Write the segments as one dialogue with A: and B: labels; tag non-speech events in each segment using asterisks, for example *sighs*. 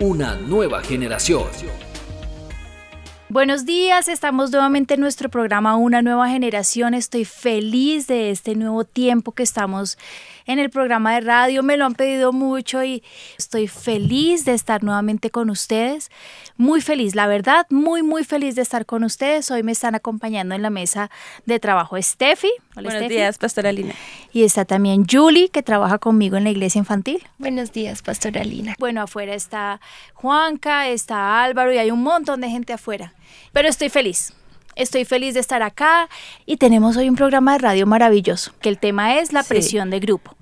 A: Una nueva generación.
B: Buenos días, estamos nuevamente en nuestro programa Una nueva generación. Estoy feliz de este nuevo tiempo que estamos en el programa de radio. Me lo han pedido mucho y estoy feliz de estar nuevamente con ustedes. Muy feliz, la verdad, muy, muy feliz de estar con ustedes. Hoy me están acompañando en la mesa de trabajo Steffi.
C: Hola, Buenos días, Pastora Lina.
B: Y está también Julie, que trabaja conmigo en la iglesia infantil.
D: Buenos días, Pastora Lina.
B: Bueno, afuera está Juanca, está Álvaro y hay un montón de gente afuera. Pero estoy feliz. Estoy feliz de estar acá y tenemos hoy un programa de radio maravilloso, que el tema es la presión de grupo.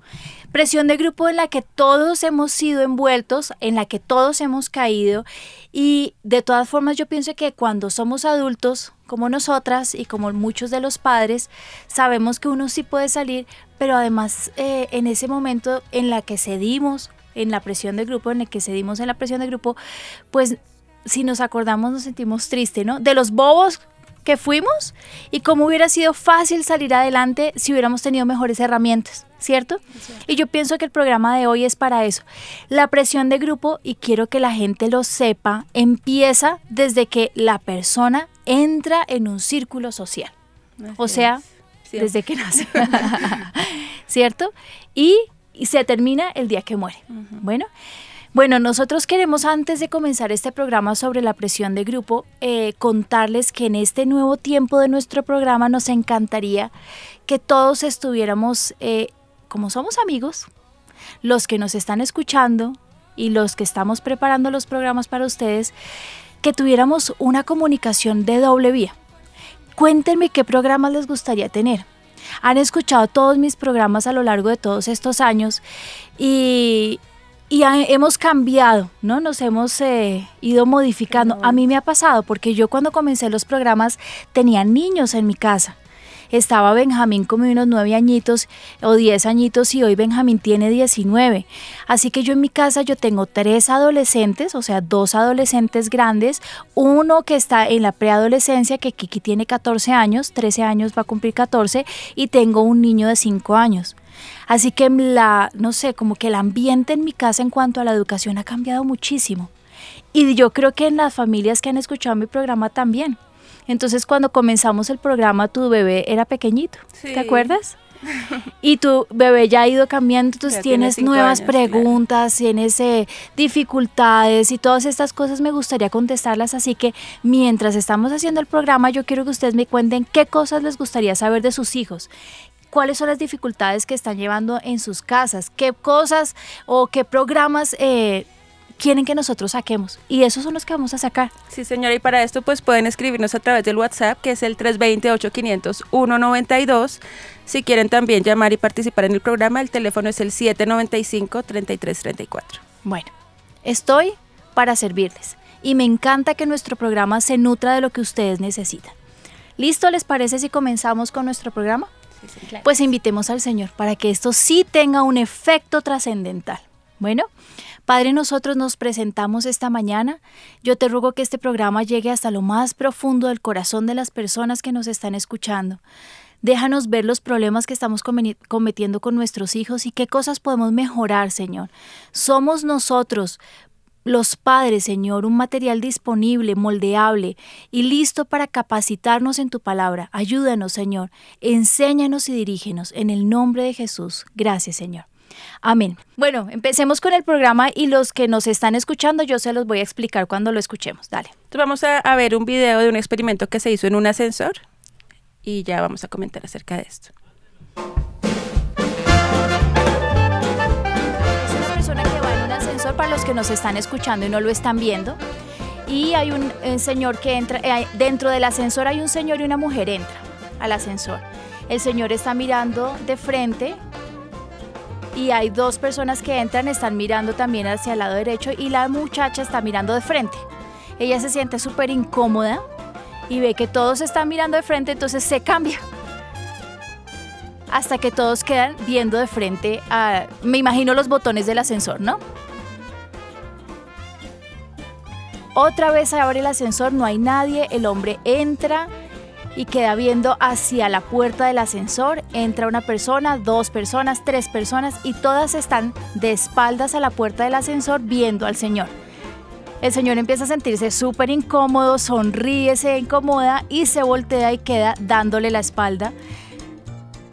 B: Presión de grupo en la que todos hemos sido envueltos, en la que todos hemos caído y de todas formas yo pienso que cuando somos adultos, como nosotras y como muchos de los padres, sabemos que uno sí puede salir, pero además eh, en ese momento en la que cedimos, en la presión de grupo, en el que cedimos en la presión de grupo, pues si nos acordamos nos sentimos tristes, ¿no? De los bobos que fuimos y cómo hubiera sido fácil salir adelante si hubiéramos tenido mejores herramientas, ¿cierto? Y yo pienso que el programa de hoy es para eso. La presión de grupo, y quiero que la gente lo sepa, empieza desde que la persona entra en un círculo social. o sea, desde que nace. *laughs* *laughs* ¿Cierto? Y, se termina el día que muere. Bueno. Bueno, nosotros queremos antes de comenzar este programa sobre la presión de grupo, eh, contarles que en este nuevo tiempo de nuestro programa nos encantaría que todos estuviéramos, eh, como somos amigos, los que nos están escuchando y los que estamos preparando los programas para ustedes, que tuviéramos una comunicación de doble vía. Cuéntenme qué programas les gustaría tener. Han escuchado todos mis programas a lo largo de todos estos años y, y hemos cambiado, ¿no? Nos hemos eh, ido modificando. A mí me ha pasado porque yo cuando comencé los programas tenía niños en mi casa. Estaba Benjamín como unos nueve añitos o diez añitos y hoy Benjamín tiene 19. Así que yo en mi casa yo tengo tres adolescentes, o sea, dos adolescentes grandes, uno que está en la preadolescencia, que Kiki tiene 14 años, 13 años va a cumplir 14, y tengo un niño de 5 años. Así que la, no sé, como que el ambiente en mi casa en cuanto a la educación ha cambiado muchísimo. Y yo creo que en las familias que han escuchado mi programa también. Entonces cuando comenzamos el programa tu bebé era pequeñito, ¿te acuerdas? *laughs* y tu bebé ya ha ido cambiando, entonces tienes nuevas preguntas, tienes eh, dificultades y todas estas cosas me gustaría contestarlas, así que mientras estamos haciendo el programa yo quiero que ustedes me cuenten qué cosas les gustaría saber de sus hijos, cuáles son las dificultades que están llevando en sus casas, qué cosas o qué programas eh, quieren que nosotros saquemos. Y esos son los que vamos a sacar.
C: Sí, señora, y para esto pues pueden escribirnos a través del WhatsApp, que es el 320-8500-192. Si quieren también llamar y participar en el programa, el teléfono es el 795-3334.
B: Bueno, estoy para servirles. Y me encanta que nuestro programa se nutra de lo que ustedes necesitan. ¿Listo les parece si comenzamos con nuestro programa? Pues invitemos al Señor para que esto sí tenga un efecto trascendental. Bueno, Padre, nosotros nos presentamos esta mañana. Yo te ruego que este programa llegue hasta lo más profundo del corazón de las personas que nos están escuchando. Déjanos ver los problemas que estamos cometiendo con nuestros hijos y qué cosas podemos mejorar, Señor. Somos nosotros, los padres, Señor, un material disponible, moldeable y listo para capacitarnos en tu palabra. Ayúdanos, Señor. Enséñanos y dirígenos. En el nombre de Jesús. Gracias, Señor. Amén. Bueno, empecemos con el programa y los que nos están escuchando yo se los voy a explicar cuando lo escuchemos. Dale.
C: Entonces vamos a, ver un video de un experimento que se hizo en un ascensor y ya vamos a comentar acerca de esto.
B: Para los que nos están escuchando y no lo están viendo. Y hay un eh, señor que entra, eh, dentro del ascensor hay un señor y una mujer entra al ascensor. El señor está mirando de frente y hay dos personas que entran, están mirando también hacia el lado derecho y la muchacha está mirando de frente. ella se siente súper incómoda y ve que todos están mirando de frente, entonces se cambia. Hasta que todos quedan viendo de frente a, me imagino los botones del ascensor, ¿no? Otra vez abre el ascensor, no hay nadie, el hombre entra y queda viendo hacia la puerta del ascensor. Entra una persona, dos personas, tres personas y todas están de espaldas a la puerta del ascensor viendo al señor. El señor empieza a sentirse súper incómodo, sonríe, se incomoda y se voltea y queda dándole la espalda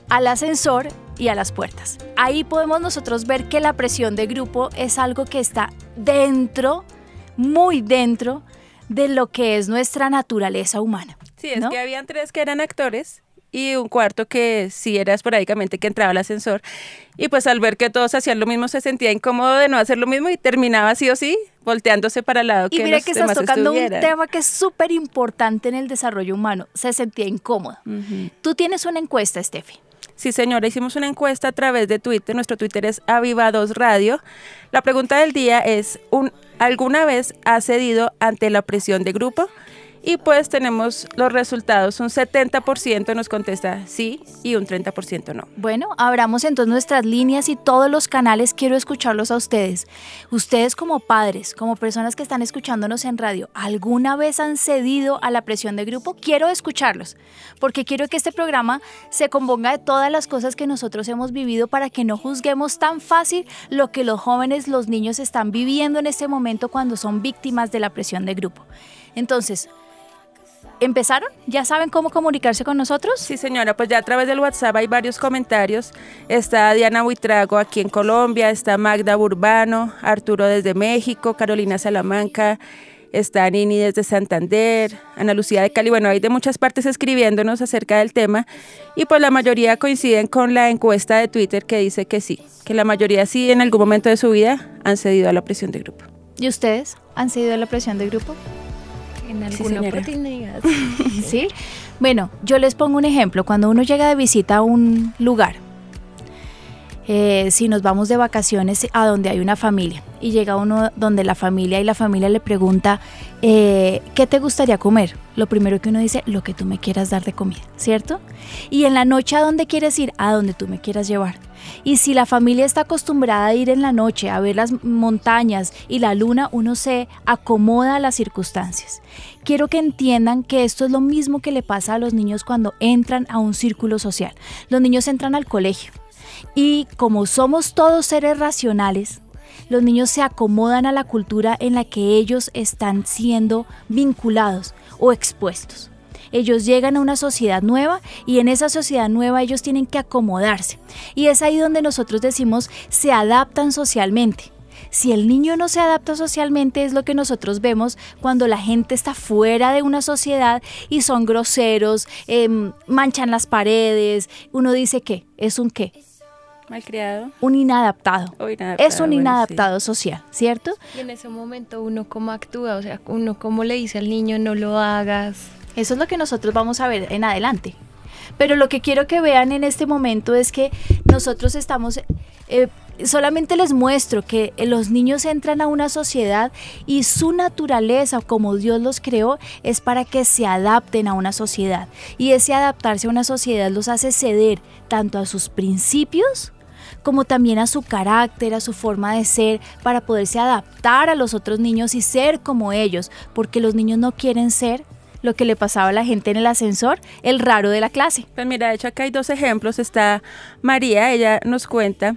B: al ascensor y a las puertas. Ahí podemos nosotros ver que la presión de grupo es algo que está dentro, muy dentro de lo que es nuestra naturaleza humana.
C: Sí, es que habían tres que eran actores y un cuarto que sí era esporádicamente que entraba al ascensor. Y pues al ver que todos hacían lo mismo se sentía incómodo de no hacer lo mismo y terminaba sí o sí volteándose para el lado
B: y
C: que
B: mira
C: los
B: que estás tocando un tema que es súper importante en el desarrollo humano. Se sentía incómodo. Tú tienes una encuesta, Steffi.
C: Sí, señora, hicimos una encuesta a través de Twitter. Nuestro Twitter es Avivados Radio. La pregunta del día es, un, ¿alguna vez has cedido ante la presión de grupo? Y pues tenemos los resultados. Un 70% nos contesta sí y un 30% no.
B: Bueno, abramos entonces nuestras líneas y todos los canales. Quiero escucharlos a ustedes. Ustedes como padres, como personas que están escuchándonos en radio, ¿alguna vez han cedido a la presión de grupo? Quiero escucharlos, porque quiero que este programa se componga de todas las cosas que nosotros hemos vivido para que no juzguemos tan fácil lo que los jóvenes, los niños están viviendo en este momento cuando son víctimas de la presión de grupo. Entonces, ¿Empezaron? ¿Ya saben cómo comunicarse con nosotros?
C: Sí, señora, pues ya a través del WhatsApp hay varios comentarios. Está Diana Buitrago aquí en Colombia, está Magda Burbano, Arturo desde México, Carolina Salamanca, está Nini desde Santander, Ana Lucía de Cali. Bueno, hay de muchas partes escribiéndonos acerca del tema y pues la mayoría coinciden con la encuesta de Twitter que dice que sí, que la mayoría sí en algún momento de su vida han cedido a la presión de grupo.
B: ¿Y ustedes han cedido a la presión de grupo?
D: En
C: Sí,
D: alguna
C: señora.
D: oportunidad. *laughs*
B: ¿Sí? Bueno, yo les pongo un ejemplo. Cuando uno llega de visita a un lugar, eh, si nos vamos de vacaciones a donde hay una familia y llega uno donde la familia y la familia le pregunta, eh, ¿qué te gustaría comer? Lo primero que uno dice, lo que tú me quieras dar de comida, ¿cierto? Y en la noche, ¿a dónde quieres ir? A donde tú me quieras llevar. Y si la familia está acostumbrada a ir en la noche a ver las montañas y la luna, uno se acomoda a las circunstancias. Quiero que entiendan que esto es lo mismo que le pasa a los niños cuando entran a un círculo social. Los niños entran al colegio y como somos todos seres racionales, los niños se acomodan a la cultura en la que ellos están siendo vinculados o expuestos. Ellos llegan a una sociedad nueva y en esa sociedad nueva ellos tienen que acomodarse. Y es ahí donde nosotros decimos se adaptan socialmente. Si el niño no se adapta socialmente es lo que nosotros vemos cuando la gente está fuera de una sociedad y son groseros, em, manchan las paredes. Uno dice que es un qué,
C: Malcriado.
B: un inadaptado.
C: o inadaptado,
B: Es un
C: bueno, sí.
B: inadaptado social, ¿cierto?
D: Y en ese momento uno cómo actúa, o sea, uno cómo le dice al niño no lo hagas.
B: Eso es lo que nosotros vamos a ver en adelante. Pero lo que quiero que vean en este momento es que nosotros estamos, eh, solamente les muestro que los niños entran a una sociedad y su naturaleza, como Dios los creó, es para que se adapten a una sociedad. Y ese adaptarse a una sociedad los hace ceder tanto a sus principios como también a su carácter, a su forma de ser, para poderse adaptar a los otros niños y ser como ellos, porque los niños no quieren ser lo que le pasaba a la gente en el ascensor, el raro de la clase.
C: Pues mira, de hecho acá hay dos ejemplos. Está María, ella nos cuenta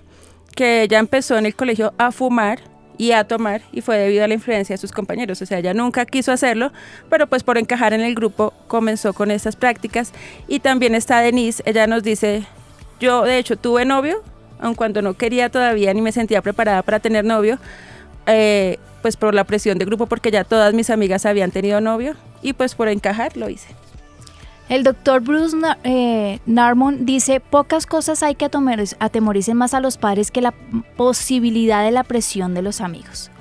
C: que ella empezó en el colegio a fumar y a tomar y fue debido a la influencia de sus compañeros. O sea, ella nunca quiso hacerlo, pero pues por encajar en el grupo comenzó con estas prácticas. Y también está Denise, ella nos dice, yo de hecho tuve novio, aun cuando no quería todavía ni me sentía preparada para tener novio, eh, pues por la presión de grupo, porque ya todas mis amigas habían tenido novio y pues por encajar lo hice.
B: El doctor Bruce Na- eh, Narmon dice, pocas cosas hay que atemoricen más a los padres que la posibilidad de la presión de los amigos.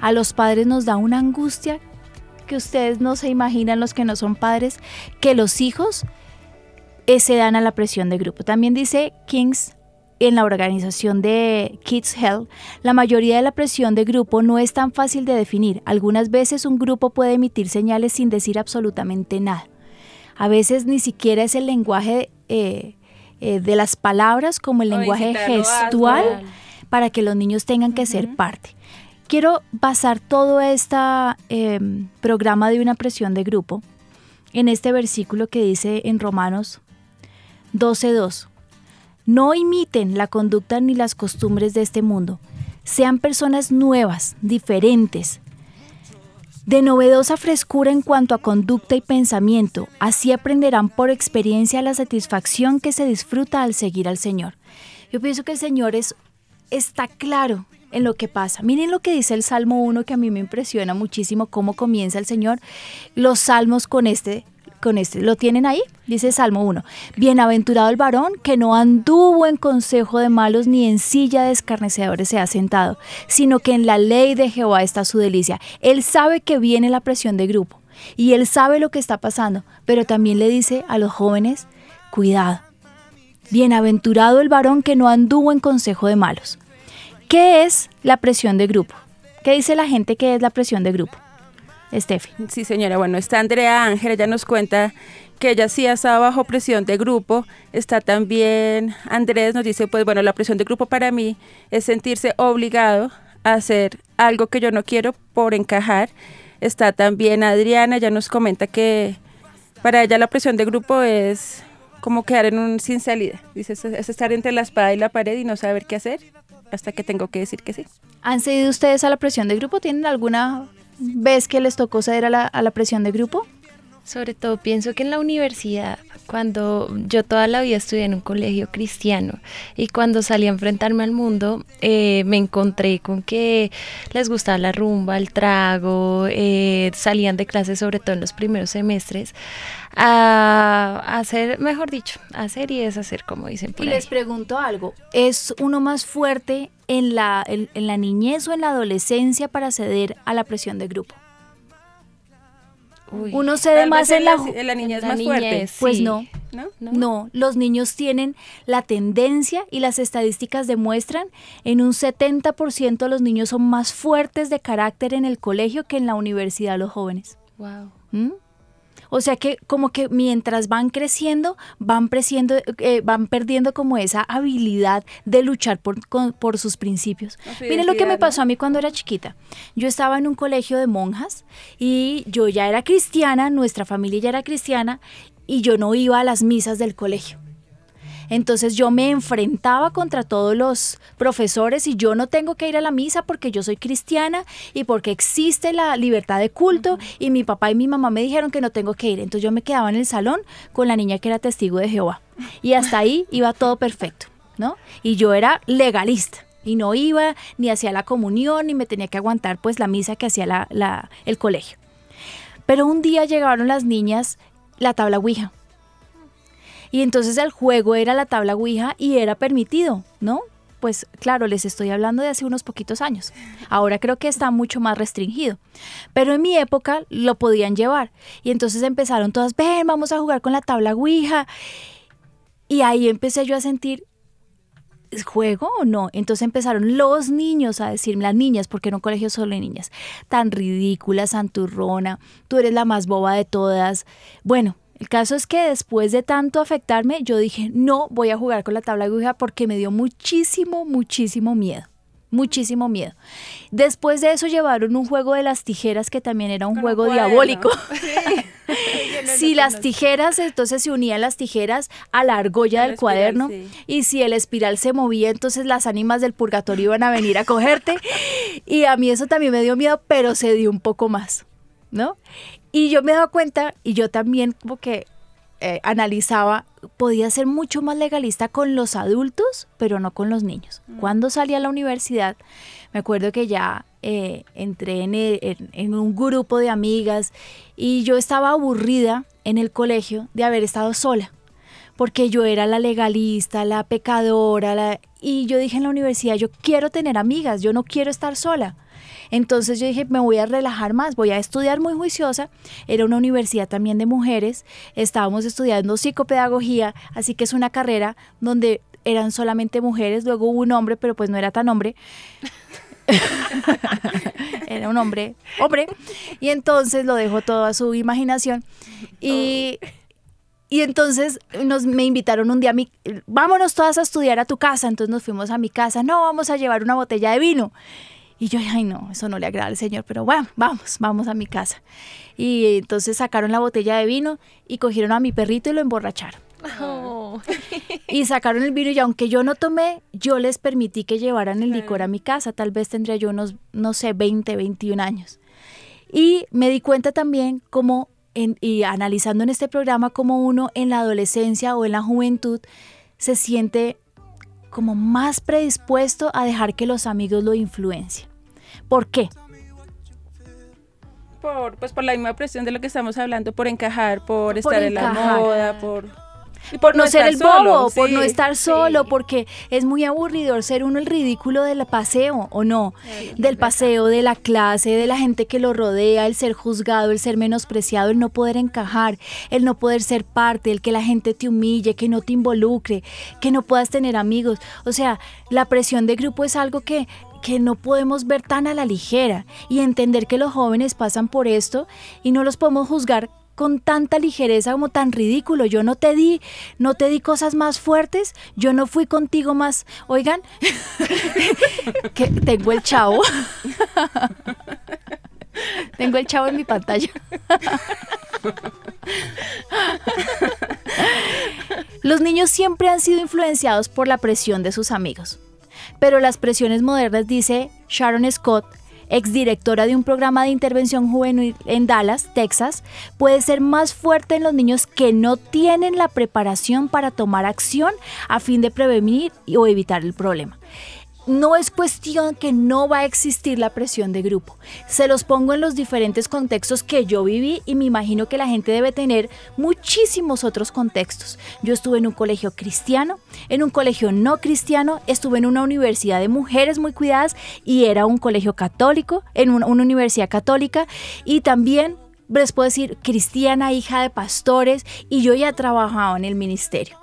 B: A los padres nos da una angustia que ustedes no se imaginan los que no son padres, que los hijos eh, se dan a la presión de grupo. También dice Kings en la organización de Kids Health, la mayoría de la presión de grupo no es tan fácil de definir. Algunas veces un grupo puede emitir señales sin decir absolutamente nada. A veces ni siquiera es el lenguaje eh, eh, de las palabras como el
C: O
B: lenguaje gestual para que los niños tengan que ser parte. Quiero basar todo este programa de una presión de grupo en este versículo que dice en Romanos 12.2. No imiten la conducta ni las costumbres de este mundo. Sean personas nuevas, diferentes, de novedosa frescura en cuanto a conducta y pensamiento. Así aprenderán por experiencia la satisfacción que se disfruta al seguir al Señor. Yo pienso que el Señor es, está claro en lo que pasa. Miren lo que dice el Salmo 1 que a mí me impresiona muchísimo cómo comienza el Señor. Los salmos con este con este. ¿Lo tienen ahí? Dice Salmo 1. Bienaventurado el varón que no anduvo en consejo de malos ni en silla de escarnecedores se ha sentado, sino que en la ley de Jehová está su delicia. Él sabe que viene la presión de grupo y él sabe lo que está pasando, pero también le dice a los jóvenes, cuidado. Bienaventurado el varón que no anduvo en consejo de malos. ¿Qué es la presión de grupo? ¿Qué dice la gente que es la presión de grupo? Estefi.
C: Sí, señora. Bueno, está Andrea Ángel, ella nos cuenta que ella sí estaba bajo presión de grupo. Está también Andrés, nos dice, pues bueno, la presión de grupo para mí es sentirse obligado a hacer algo que yo no quiero por encajar. Está también Adriana, ella nos comenta que para ella la presión de grupo es como quedar en un sin salida. Dice, es, es estar entre la espada y la pared y no saber qué hacer hasta que tengo que decir que sí.
B: ¿Han cedido ustedes a la presión de grupo? ¿Tienen alguna vez que les tocó ceder a la, a la presión de grupo?
D: Sobre todo pienso que en la universidad, cuando yo toda la vida estudié en un colegio cristiano y cuando salí a enfrentarme al mundo, eh, me encontré con que les gustaba la rumba, el trago, eh, salían de clase sobre todo en los primeros semestres a, hacer, mejor dicho, hacer y deshacer, como dicen por
B: Y
D: ahí.
B: les pregunto algo, ¿es uno más fuerte en la, en, en la niñez o en la adolescencia para ceder a la presión de grupo?
D: Uy,
B: Uno cede más en la...
C: la niñez
D: la
C: más fuerte.
B: Pues
D: sí.
B: no,
C: ¿No?
D: ¿no?
B: No, los niños tienen la tendencia y las estadísticas demuestran en un 70% los niños son más fuertes de carácter en el colegio que en la universidad los jóvenes.
D: Wow.
B: ¿Mm? O sea que como que mientras van creciendo, van, creciendo, eh, van perdiendo como esa habilidad de luchar por, con- por sus principios. Miren lo que me pasó a mí cuando era chiquita. Yo estaba en un colegio de monjas y yo ya era cristiana, nuestra familia ya era cristiana y yo no iba a las misas del colegio. Entonces yo me enfrentaba contra todos los profesores y yo no tengo que ir a la misa porque yo soy cristiana y porque existe la libertad de culto y mi papá y mi mamá me dijeron que no tengo que ir. Entonces yo me quedaba en el salón con la niña que era testigo de Jehová y hasta ahí iba todo perfecto, ¿no? Y yo era legalista y no iba ni hacía la comunión ni me tenía que aguantar pues la misa que hacía la- la- el colegio. Pero un día llegaron las niñas la tabla Ouija. Y entonces el juego era la tabla Ouija y era permitido, ¿no? Pues claro, les estoy hablando de hace unos poquitos años. Ahora creo que está mucho más restringido. Pero en mi época lo podían llevar. Y entonces empezaron todas, ven, vamos a jugar con la tabla Ouija. Y ahí empecé yo a sentir, ¿es ¿juego o no? Entonces empezaron los niños a decirme, las niñas, porque era un colegio solo de niñas, tan ridícula, santurrona, tú eres la más boba de todas. Bueno, el caso es que después de tanto afectarme, yo dije, no voy a jugar con la tabla de Ouija porque me dio muchísimo, muchísimo miedo. Muchísimo miedo. Después de eso llevaron un juego de las tijeras que también era un juego diabólico. *laughs*
C: Sí. *laughs*
B: si las tijeras, entonces se unían las tijeras a la argolla del
C: espiral,
B: cuaderno
C: sí.
B: y si el espiral se movía, entonces las ánimas del purgatorio iban a venir a cogerte. *laughs* Y a mí eso también me dio miedo, pero se dio un poco más, ¿no? Y yo me daba cuenta, y yo también como que eh, analizaba, podía ser mucho más legalista con los adultos, pero no con los niños. Cuando salí a la universidad, me acuerdo que ya eh, entré en, el- en- en un grupo de amigas y yo estaba aburrida en el colegio de haber estado sola, porque yo era la legalista, la pecadora, la- y yo dije en la universidad, yo quiero tener amigas, yo no quiero estar sola. Entonces yo dije, me voy a relajar más, voy a estudiar muy juiciosa. Era una universidad también de mujeres, estábamos estudiando psicopedagogía, así que es una carrera donde eran solamente mujeres, luego hubo un hombre, pero pues no era tan hombre. *laughs* era un hombre, hombre. Y entonces lo dejó todo a su imaginación. Y, y entonces nos, me invitaron un día a mi, vámonos todas a estudiar a tu casa. Entonces nos fuimos a mi casa, no, vamos a llevar una botella de vino. Y yo, ay no, eso no le agrada al Señor, pero bueno, vamos, vamos a mi casa. Y entonces sacaron la botella de vino y cogieron a mi perrito y lo emborracharon.
D: Oh. *laughs*
B: Y sacaron el vino y aunque yo no tomé, yo les permití que llevaran el licor a mi casa. Tal vez tendría yo unos, no sé, 20, 21 años. Y me di cuenta también como, en, y analizando en este programa, como uno en la adolescencia o en la juventud se siente como más predispuesto a dejar que los amigos lo influencien. ¿Por qué?
C: Por, pues por la misma presión de lo que estamos hablando, por encajar, por,
B: Por
C: estar en la moda, por... y
B: por no, ser el
C: solo,
B: bobo, por no estar solo,
C: sí.
B: porque es muy aburridor ser uno el ridículo del paseo, ¿o no? Del paseo, de la clase, de la gente que lo rodea, el ser juzgado, el ser menospreciado, el no poder encajar, el no poder ser parte, el que la gente te humille, que no te involucre, que no puedas tener amigos. O sea, la presión de grupo es algo que que no podemos ver tan a la ligera y entender que los jóvenes pasan por esto y no los podemos juzgar con tanta ligereza como tan ridículo. Yo no te di, no te di cosas más fuertes, yo no fui contigo más. Oigan, *laughs* que tengo el chavo. *laughs* tengo el chavo en mi pantalla. *laughs* Los niños siempre han sido influenciados por la presión de sus amigos. Pero las presiones modernas, dice Sharon Scott, exdirectora de un programa de intervención juvenil en Dallas, Texas, puede ser más fuerte en los niños que no tienen la preparación para tomar acción a fin de prevenir o evitar el problema. No es cuestión que no va a existir la presión de grupo. Se los pongo en los diferentes contextos que yo viví y me imagino que la gente debe tener muchísimos otros contextos. Yo estuve en un colegio cristiano, en un colegio no cristiano, estuve en una universidad de mujeres muy cuidadas y era un colegio católico, en una, universidad católica y también les puedo decir cristiana, hija de pastores y yo ya trabajaba en el ministerio.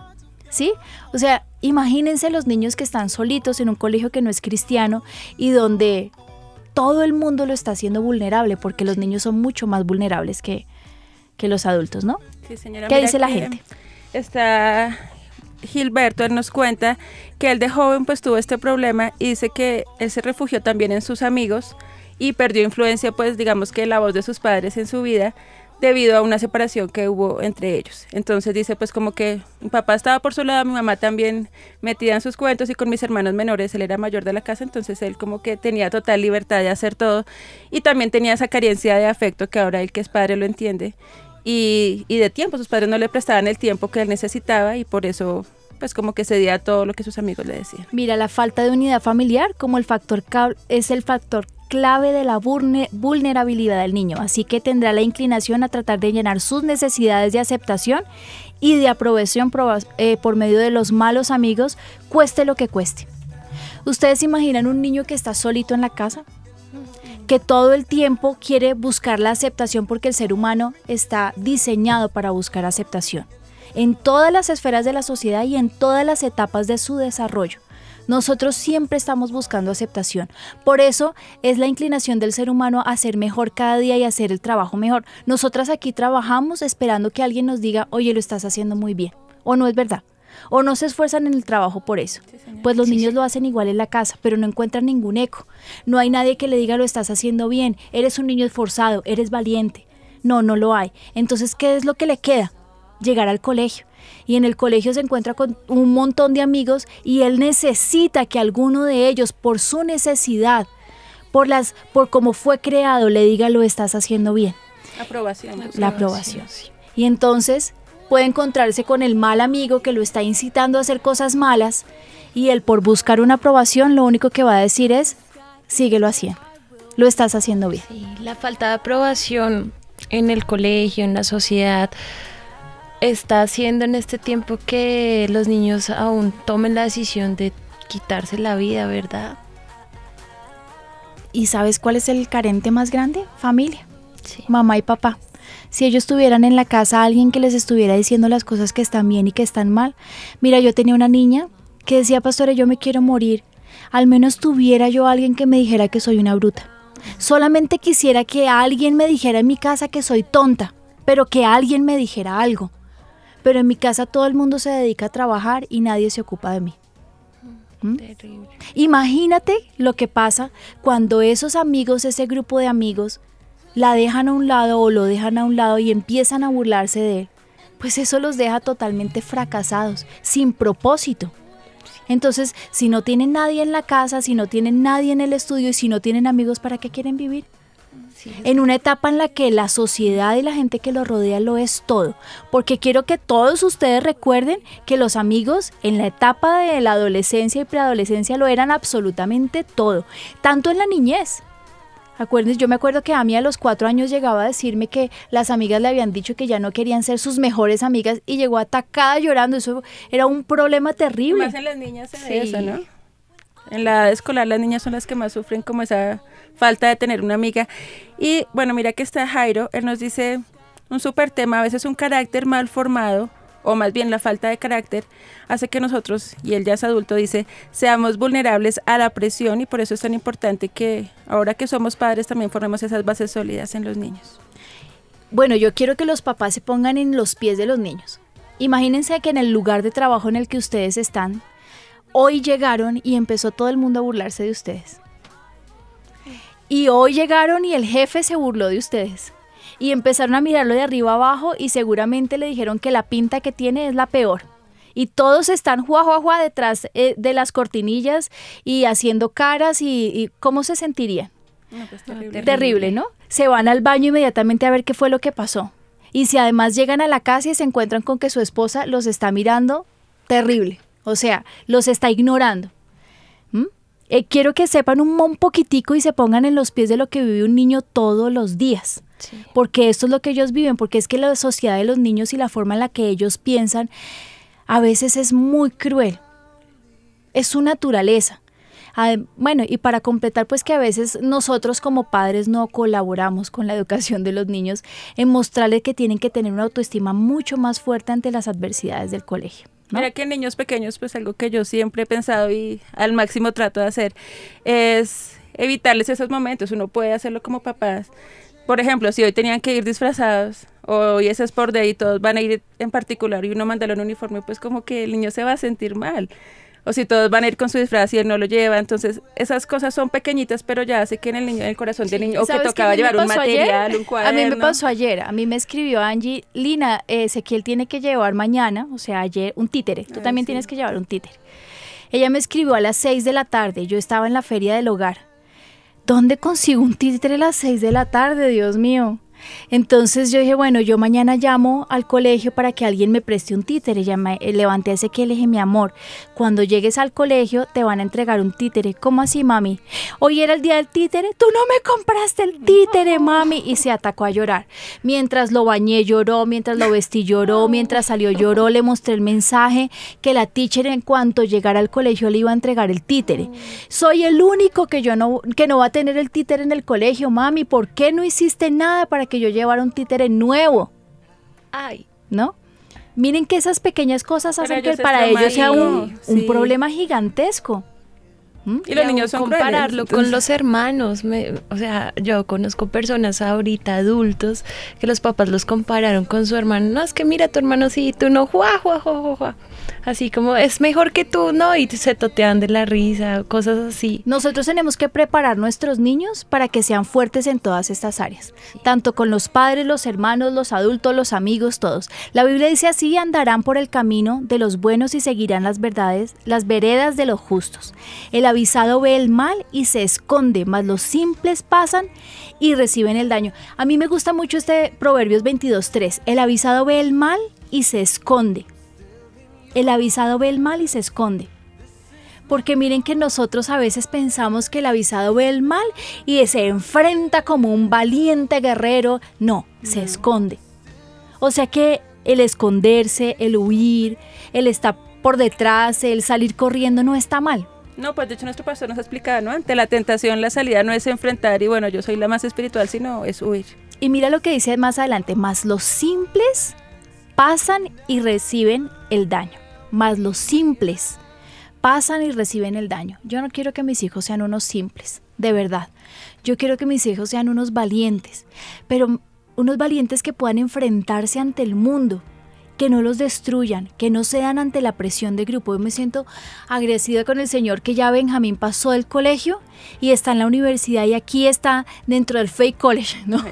B: ¿Sí? O sea, imagínense los niños que están solitos en un colegio que no es cristiano y donde todo el mundo lo está haciendo vulnerable, porque los niños son mucho más vulnerables que, que los adultos, ¿no?
C: Sí, señora,
B: ¿Qué dice la gente?
C: Está Gilberto, él nos cuenta que él de joven pues tuvo este problema y dice que él se refugió también en sus amigos y perdió influencia pues digamos que la voz de sus padres en su vida debido a una separación que hubo entre ellos. Entonces dice pues como que mi papá estaba por su lado, mi mamá también metida en sus cuentos y con mis hermanos menores, él era mayor de la casa, entonces él como que tenía total libertad de hacer todo y también tenía esa carencia de afecto que ahora él que es padre lo entiende y, y de tiempo, sus padres no le prestaban el tiempo que él necesitaba y por eso pues como que cedía a todo lo que sus amigos le decían.
B: Mira, la falta de unidad familiar como el factor es el factor clave de la vulne- vulnerabilidad del niño, así que tendrá la inclinación a tratar de llenar sus necesidades de aceptación y de aprobación proba- eh, por medio de los malos amigos, cueste lo que cueste. ¿Ustedes imaginan un niño que está solito en la casa? que todo el tiempo quiere buscar la aceptación porque el ser humano está diseñado para buscar aceptación en todas las esferas de la sociedad y en todas las etapas de su desarrollo. Nosotros siempre estamos buscando aceptación. Por eso es la inclinación del ser humano a ser mejor cada día y hacer el trabajo mejor. Nosotras aquí trabajamos esperando que alguien nos diga, oye, lo estás haciendo muy bien. O no es verdad. O no se esfuerzan en el trabajo por eso. Pues los niños lo hacen igual en la casa, pero no encuentran ningún eco. No hay nadie que le diga lo estás haciendo bien, eres un niño esforzado, eres valiente. No, no lo hay. Entonces, ¿qué es lo que le queda? Llegar al colegio. Y en el colegio se encuentra con un montón de amigos y él necesita que alguno de ellos, por su necesidad, por las, por cómo fue creado, le diga lo estás haciendo bien
C: Aprobación.
B: la aprobación. Y entonces puede encontrarse con el mal amigo que lo está incitando a hacer cosas malas y él por buscar una aprobación lo único que va a decir es, síguelo haciendo, lo estás haciendo bien.
D: Sí, la falta de aprobación en el colegio, en la sociedad, está haciendo en este tiempo que los niños aún tomen la decisión de quitarse la vida, ¿verdad?
B: ¿Y sabes cuál es el carente más grande? Familia,
D: Sí.
B: mamá y papá. Si ellos tuvieran en la casa a alguien que les estuviera diciendo las cosas que están bien y que están mal. Mira, yo tenía una niña que decía, pastora, yo me quiero morir, al menos tuviera yo alguien que me dijera que soy una bruta. Solamente quisiera que alguien me dijera en mi casa que soy tonta, pero que alguien me dijera algo. Pero en mi casa todo el mundo se dedica a trabajar y nadie se ocupa de mí. ¿Mm?
D: Terrible.
B: Imagínate lo que pasa cuando esos amigos, ese grupo de amigos, la dejan a un lado o lo dejan a un lado y empiezan a burlarse de él. Pues eso los deja totalmente fracasados, sin propósito. Entonces, si no tienen nadie en la casa, si no tienen nadie en el estudio y si no tienen amigos, ¿para qué quieren vivir? En una etapa en la que la sociedad y la gente que lo rodea lo es todo. Porque quiero que todos ustedes recuerden que los amigos en la etapa de la adolescencia y preadolescencia lo eran absolutamente todo. Tanto en la niñez. Acuérdense, yo me acuerdo que a mí a los cuatro años llegaba a decirme que las amigas le habían dicho que ya no querían ser sus mejores amigas y llegó atacada llorando. Eso era un problema terrible.
C: Más en las niñas se ve
B: Sí.
C: eso, ¿no? En la edad escolar las niñas son las que más sufren como esa falta de tener una amiga. Y bueno, mira que está Jairo, él nos dice un súper tema, a veces un carácter mal formado, o más bien la falta de carácter, hace que nosotros, y él ya es adulto, dice, seamos vulnerables a la presión y por eso es tan importante que ahora que somos padres también formemos esas bases sólidas en los niños.
B: Bueno, yo quiero que los papás se pongan en los pies de los niños. Imagínense que en el lugar de trabajo en el que ustedes están, hoy llegaron y empezó todo el mundo a burlarse de ustedes. Y hoy llegaron y el jefe se burló de ustedes. Y empezaron a mirarlo de arriba abajo y seguramente le dijeron que la pinta que tiene es la peor. Y todos están juá, detrás eh, de las cortinillas y haciendo caras y, y ¿cómo se sentirían?
C: No, pues,
D: No,
C: terrible.
B: Terrible, ¿no? Se van al baño inmediatamente a ver qué fue lo que pasó. Y si además llegan a la casa y se encuentran con que su esposa los está mirando, terrible. O sea, los está ignorando. Eh, quiero que sepan un, un poquitico y se pongan en los pies de lo que vive un niño todos los días.
D: Sí.
B: Porque esto es lo que ellos viven, porque es que la sociedad de los niños y la forma en la que ellos piensan a veces es muy cruel. Es su naturaleza. Adem- Bueno, y para completar, pues que a veces nosotros como padres no colaboramos con la educación de los niños en mostrarles que tienen que tener una autoestima mucho más fuerte ante las adversidades del colegio.
C: Mira que en niños pequeños, pues algo que yo siempre he pensado y al máximo trato de hacer es evitarles esos momentos. Uno puede hacerlo como papás. Por ejemplo, si hoy tenían que ir disfrazados hoy es Sport Day y todos van a ir en particular y uno mándalo en uniforme, pues como que el niño se va a sentir mal. O si todos van a ir con su disfraz y él no lo lleva. Entonces, esas cosas son pequeñitas, pero ya hace que en el niño, en el corazón del niño, o que
B: ¿Sabes qué
C: tocaba
B: a
C: llevar un
B: ayer?
C: material, un
B: A
C: cuaderno.
B: mí me pasó ayer, a mí me escribió Angie, Lina, Ezequiel tiene que llevar mañana, o sea, ayer, un títere. Tú
C: Ay,
B: también
C: sí.
B: tienes que llevar un títere. Ella me escribió a las 6 de la tarde, yo estaba en la feria del hogar. ¿Dónde consigo un títere a las 6 de la tarde, Dios mío? Entonces yo dije, bueno, yo mañana llamo al colegio para que alguien me preste un títere. Llamé, eh, levanté a Ezequiel y le dije, mi amor, cuando llegues al colegio te van a entregar un títere. ¿Cómo así, mami? Hoy era el día del títere. Tú no me compraste el títere, mami. Y se atacó a llorar. Mientras lo bañé lloró, mientras lo vestí lloró, mientras salió lloró, le mostré el mensaje que la teacher en cuanto llegara al colegio le iba a entregar el títere. Soy el único que yo no que no va a tener el títere en el colegio, mami. ¿Por qué no hiciste nada para que yo llevara un títere nuevo?
D: Ay,
B: ¿No? Miren que esas pequeñas cosas
C: Para
B: hacen que para ellos sea un, problema gigantesco. ¿Mm?
C: Y los niños son crueles,
D: compararlo con los hermanos, me- o sea, yo conozco personas ahorita adultos que los papás los compararon con su hermano. No, es que mira tu hermano sí, tú no, juá, juá, juá, juá. Así como es mejor que tú, ¿no? Y se totean de la risa, cosas así.
B: Nosotros tenemos que preparar nuestros niños para que sean fuertes en todas estas áreas, tanto con los padres, los hermanos, los adultos, los amigos, todos. La Biblia dice así, andarán por el camino de los buenos y seguirán las verdades, las veredas de los justos. El avisado ve el mal y se esconde, mas los simples pasan y reciben el daño. A mí me gusta mucho este Proverbios 22.3. El avisado ve el mal y se esconde. El avisado ve el mal y se esconde. Porque miren que nosotros a veces pensamos que el avisado ve el mal y se enfrenta como un valiente guerrero. No, se esconde. O sea que el esconderse, el huir, el estar por detrás, el salir corriendo no está mal.
C: No, pues de hecho nuestro pastor nos ha explicado, ¿no? Ante la tentación la salida no es enfrentar y bueno, yo soy la más espiritual, sino es huir.
B: Y mira lo que dice más adelante, más los simples pasan y reciben el daño. Más los simples pasan y reciben el daño. Yo no quiero que mis hijos sean unos simples, de verdad. Yo quiero que mis hijos sean unos valientes, pero unos valientes que puedan enfrentarse ante el mundo, que no los destruyan, que no sean ante la presión de grupo. Yo me siento agradecida con el Señor que ya Benjamín pasó del colegio y está en la universidad y aquí está dentro del fake college, ¿no?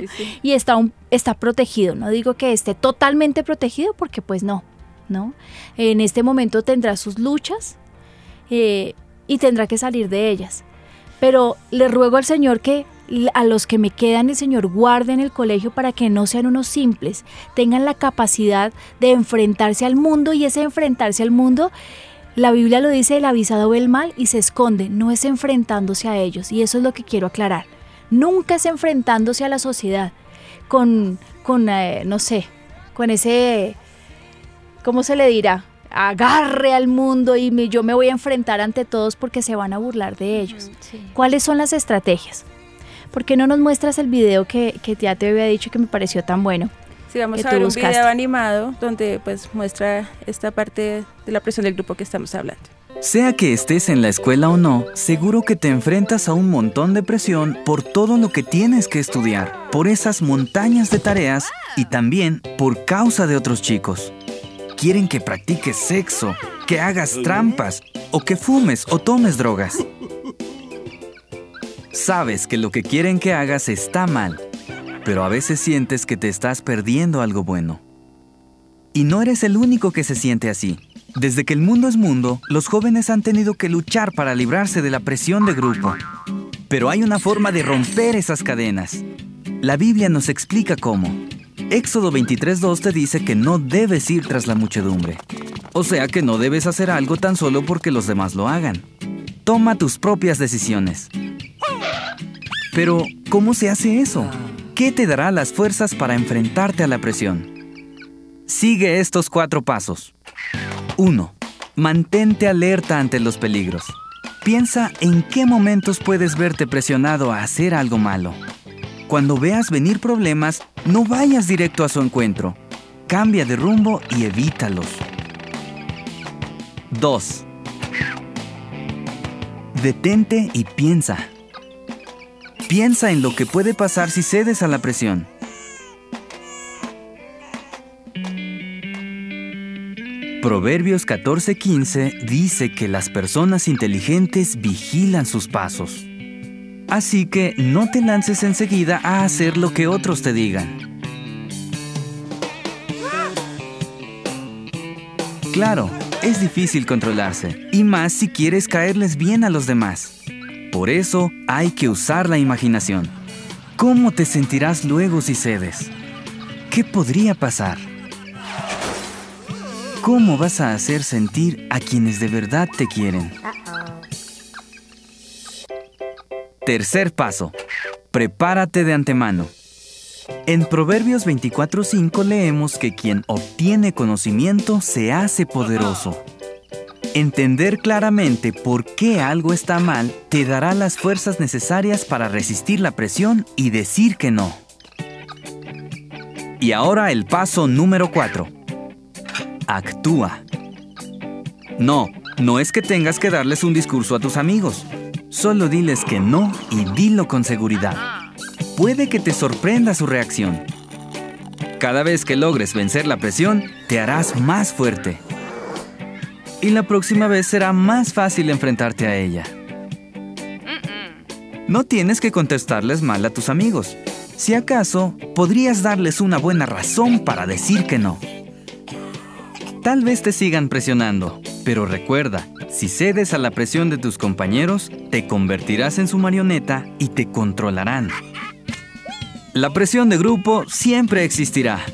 B: Y está, un, está protegido. No digo que esté totalmente protegido porque pues no, ¿no? En este momento tendrá sus luchas eh, y tendrá que salir de ellas. Pero le ruego al Señor que a los que me quedan el Señor guarde en el colegio para que no sean unos simples, tengan la capacidad de enfrentarse al mundo y ese enfrentarse al mundo, la Biblia lo dice, el avisado ve el mal y se esconde, no es enfrentándose a ellos y eso es lo que quiero aclarar. Nunca es enfrentándose a la sociedad con, con eh, no sé, con ese, ¿cómo se le dirá? agarre al mundo y yo me voy a enfrentar ante todos porque se van a burlar de ellos. ¿Cuáles son las estrategias? ¿Por qué no nos muestras el video que, que ya te había dicho que me pareció tan bueno?
C: Sí, vamos a ver un video animado donde pues muestra esta parte de la presión del grupo que estamos hablando.
E: Sea que estés en la escuela o no, seguro que te enfrentas a un montón de presión por todo lo que tienes que estudiar, por esas montañas de tareas y también por causa de otros chicos. Quieren que practiques sexo, que hagas trampas o que fumes o tomes drogas. Sabes que lo que quieren que hagas está mal, pero a veces sientes que te estás perdiendo algo bueno. Y no eres el único que se siente así. Desde que el mundo es mundo, los jóvenes han tenido que luchar para librarse de la presión de grupo. Pero hay una forma de romper esas cadenas. La Biblia nos explica cómo. Éxodo 23.2 te dice que no debes ir tras la muchedumbre. O sea que no debes hacer algo tan solo porque los demás lo hagan. Toma tus propias decisiones. Pero, ¿cómo se hace eso? ¿Qué te dará las fuerzas para enfrentarte a la presión? Sigue estos cuatro pasos. 1. Mantente alerta ante los peligros. Piensa en qué momentos puedes verte presionado a hacer algo malo. Cuando veas venir problemas, no vayas directo a su encuentro. Cambia de rumbo y evítalos. 2. Detente y piensa. Piensa en lo que puede pasar si cedes a la presión. Proverbios 14:15 dice que las personas inteligentes vigilan sus pasos. Así que no te lances enseguida a hacer lo que otros te digan. Claro, es difícil controlarse, y más si quieres caerles bien a los demás. Por eso hay que usar la imaginación. ¿Cómo te sentirás luego si cedes? ¿Qué podría pasar? ¿Cómo vas a hacer sentir a quienes de verdad te quieren? Tercer paso. Prepárate de antemano. En Proverbios 24:5 leemos que quien obtiene conocimiento se hace poderoso. Entender claramente por qué algo está mal te dará las fuerzas necesarias para resistir la presión y decir que no. Y ahora el paso número 4. Actúa. No, no es que tengas que darles un discurso a tus amigos. Solo diles que no y dilo con seguridad. Puede que te sorprenda su reacción. Cada vez que logres vencer la presión, te harás más fuerte y la próxima vez será más fácil enfrentarte a ella. No tienes que contestarles mal a tus amigos. Si acaso, podrías darles una buena razón para decir que no. Tal vez te sigan presionando, pero recuerda, si cedes a la presión de tus compañeros, te convertirás en su marioneta y te controlarán. La presión de grupo siempre existirá,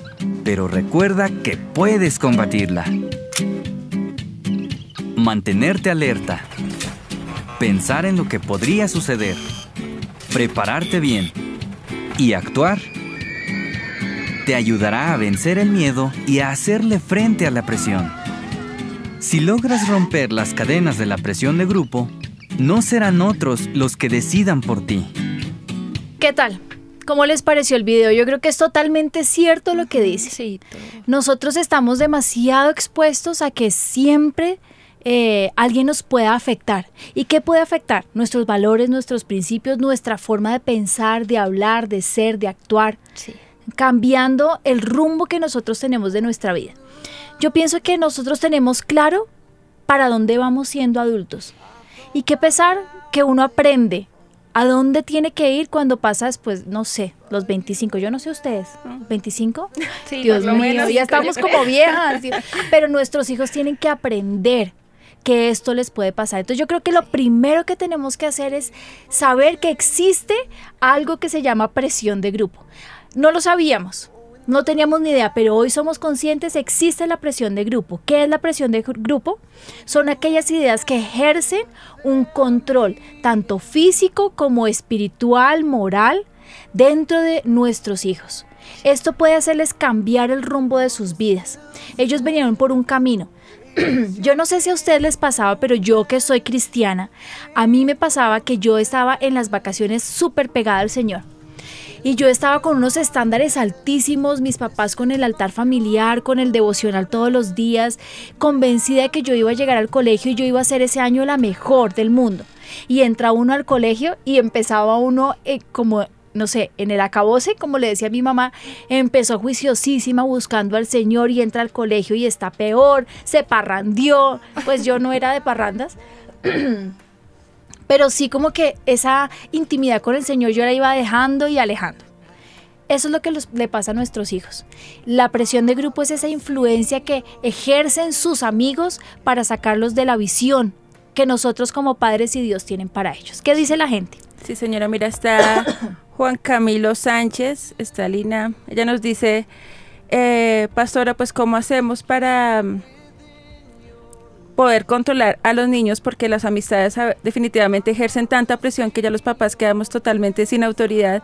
E: pero recuerda que puedes combatirla. Mantenerte alerta. Pensar en lo que podría suceder. Prepararte bien. Y actuar. Te ayudará a vencer el miedo y a hacerle frente a la presión. Si logras romper las cadenas de la presión de grupo, no serán otros los que decidan por ti.
B: ¿Qué tal? ¿Cómo les pareció el video? Yo creo que es totalmente cierto lo que dice. Nosotros estamos demasiado expuestos a que siempre eh, alguien nos pueda afectar. ¿Y qué puede afectar? Nuestros valores, nuestros principios, nuestra forma de pensar, de hablar, de ser, de actuar, cambiando el rumbo que nosotros tenemos de nuestra vida. Yo pienso que nosotros tenemos claro para dónde vamos siendo adultos. Y qué pesar que uno aprende a dónde tiene que ir cuando pasa después, no sé, los 25. Yo no sé ustedes, ¿25? *laughs*
D: Sí,
B: Dios mío,
D: menos.
B: ya estamos como viejas. Pero nuestros hijos tienen que aprender que esto les puede pasar. Entonces yo creo que lo primero que tenemos que hacer es saber que existe algo que se llama presión de grupo. No lo sabíamos. No teníamos ni idea, pero hoy somos conscientes, existe la presión de grupo. ¿Qué es la presión de gru- grupo? Son aquellas ideas que ejercen un control, tanto físico como espiritual, moral, dentro de nuestros hijos. Esto puede hacerles cambiar el rumbo de sus vidas. Ellos venían por un camino. *clears throat* yo no sé si a ustedes les pasaba, pero yo que soy cristiana, a mí me pasaba que yo estaba en las vacaciones súper pegada al Señor. Y yo estaba con unos estándares altísimos, mis papás con el altar familiar, con el devocional todos los días, convencida de que yo iba a llegar al colegio y yo iba a ser ese año la mejor del mundo. Y entra uno al colegio y empezaba uno eh, como, no sé, en el acabose, como le decía mi mamá, empezó juiciosísima buscando al Señor y entra al colegio y está peor, se parrandió, pues yo no era de parrandas. *clears throat* pero sí como que esa intimidad con el Señor yo la iba dejando y alejando. Eso es lo que los- le pasa a nuestros hijos. La presión de grupo es esa influencia que ejercen sus amigos para sacarlos de la visión que nosotros como padres y Dios tienen para ellos. ¿Qué dice la gente?
C: Sí, señora, mira, está *coughs* Juan Camilo Sánchez, está Lina. Ella nos dice, eh, pastora, pues ¿cómo hacemos para poder controlar a los niños? Porque las amistades ah, definitivamente ejercen tanta presión que ya los papás quedamos totalmente sin autoridad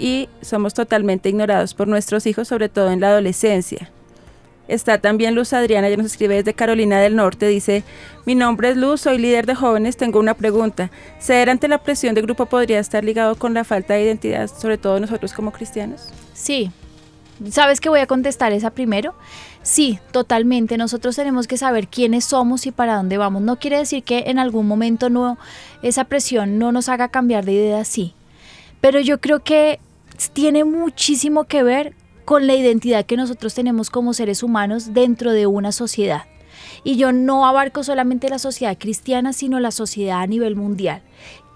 C: y somos totalmente ignorados por nuestros hijos, sobre todo en la adolescencia. Está también Luz Adriana, ella nos escribe desde Carolina del Norte, dice, mi nombre es Luz, soy líder de jóvenes, tengo una pregunta. ¿Ceder ante la presión de grupo podría estar ligado con la falta de identidad, sobre todo nosotros como cristianos?
B: Sí. ¿Sabes que voy a contestar esa primero? Sí, totalmente. Nosotros tenemos que saber quiénes somos y para dónde vamos. No quiere decir que en algún momento no esa presión no nos haga cambiar de idea, sí. Pero yo creo que tiene muchísimo que ver con la identidad que nosotros tenemos como seres humanos dentro de una sociedad. Y yo no abarco solamente la sociedad cristiana, sino la sociedad a nivel mundial.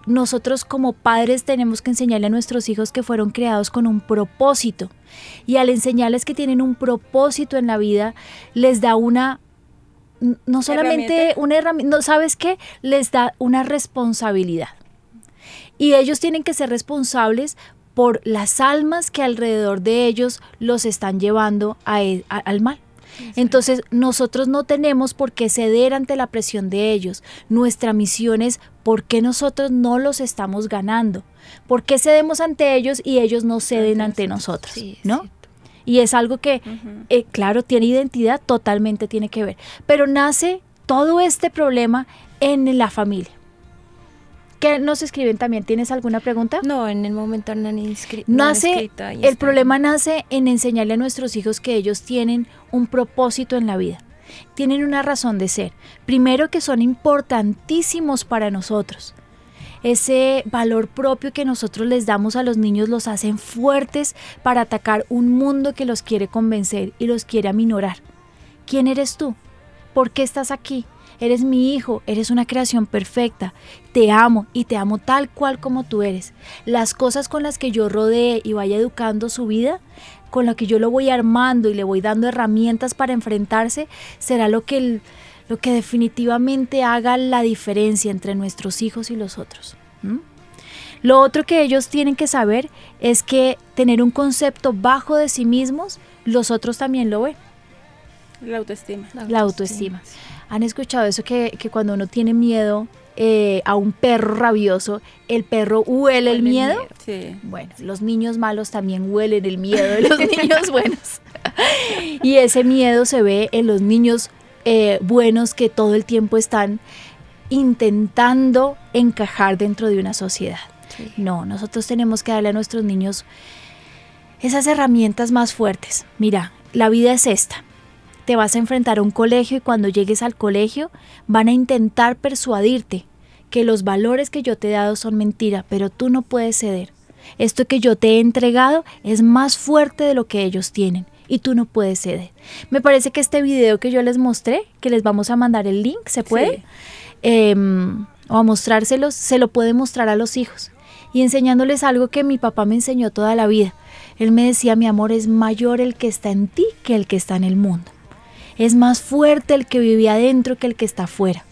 B: Nosotros como padres tenemos que enseñarle a nuestros hijos que fueron creados con un propósito. Y al enseñarles que tienen un propósito en la vida, les da una no solamente
C: Herramienta.
B: una herramienta, no, ¿sabes qué? Les da una responsabilidad. Y ellos tienen que ser responsables por las almas que alrededor de ellos los están llevando a e- a- al mal. Entonces nosotros no tenemos por qué ceder ante la presión de ellos. Nuestra misión es por qué nosotros no los estamos ganando. ¿Por qué cedemos ante ellos y ellos no ceden ante nosotros?
D: Sí,
B: ¿No? Y es algo que, eh, claro, tiene identidad, totalmente tiene que ver. Pero nace todo este problema en la familia. ¿Qué nos escriben también? ¿Tienes alguna pregunta?
D: No, en el momento no han, inscri- no escrito,
B: el
D: está.
B: problema nace en enseñarle a nuestros hijos que ellos tienen un propósito en la vida, tienen una razón de ser. Primero que son importantísimos para nosotros. Ese valor propio que nosotros les damos a los niños los hacen fuertes para atacar un mundo que los quiere convencer y los quiere aminorar. ¿Quién eres tú? ¿Por qué estás aquí? Eres mi hijo, eres una creación perfecta. Te amo y te amo tal cual como tú eres. Las cosas con las que yo rodee y vaya educando su vida, con lo que yo lo voy armando y le voy dando herramientas para enfrentarse, será lo que, el- lo que definitivamente haga la diferencia entre nuestros hijos y los otros. Lo otro que ellos tienen que saber es que tener un concepto bajo de sí mismos, los otros también lo ven
C: La autoestima.
B: la autoestima. ¿Han escuchado eso que, que cuando uno tiene miedo eh, a un perro rabioso, el perro
D: huele el
B: miedo?
D: miedo.
C: Sí.
B: Bueno, los niños malos también huelen el miedo de los *laughs* niños buenos. Y ese miedo se ve en los niños eh, buenos que todo el tiempo están intentando encajar dentro de una sociedad.
D: Sí.
B: No, nosotros tenemos que darle a nuestros niños esas herramientas más fuertes. Mira, la vida es esta. Te vas a enfrentar a un colegio y cuando llegues al colegio van a intentar persuadirte que los valores que yo te he dado son mentira, pero tú no puedes ceder. Esto que yo te he entregado es más fuerte de lo que ellos tienen y tú no puedes ceder. Me parece que este video que yo les mostré, que les vamos a mandar el link, ¿se puede? Em, o a mostrárselos, se lo puede mostrar a los hijos y enseñándoles algo que mi papá me enseñó toda la vida. Él me decía, mi amor, es mayor el que está en ti que el que está en el mundo. Es más fuerte el que vive adentro que el que está afuera.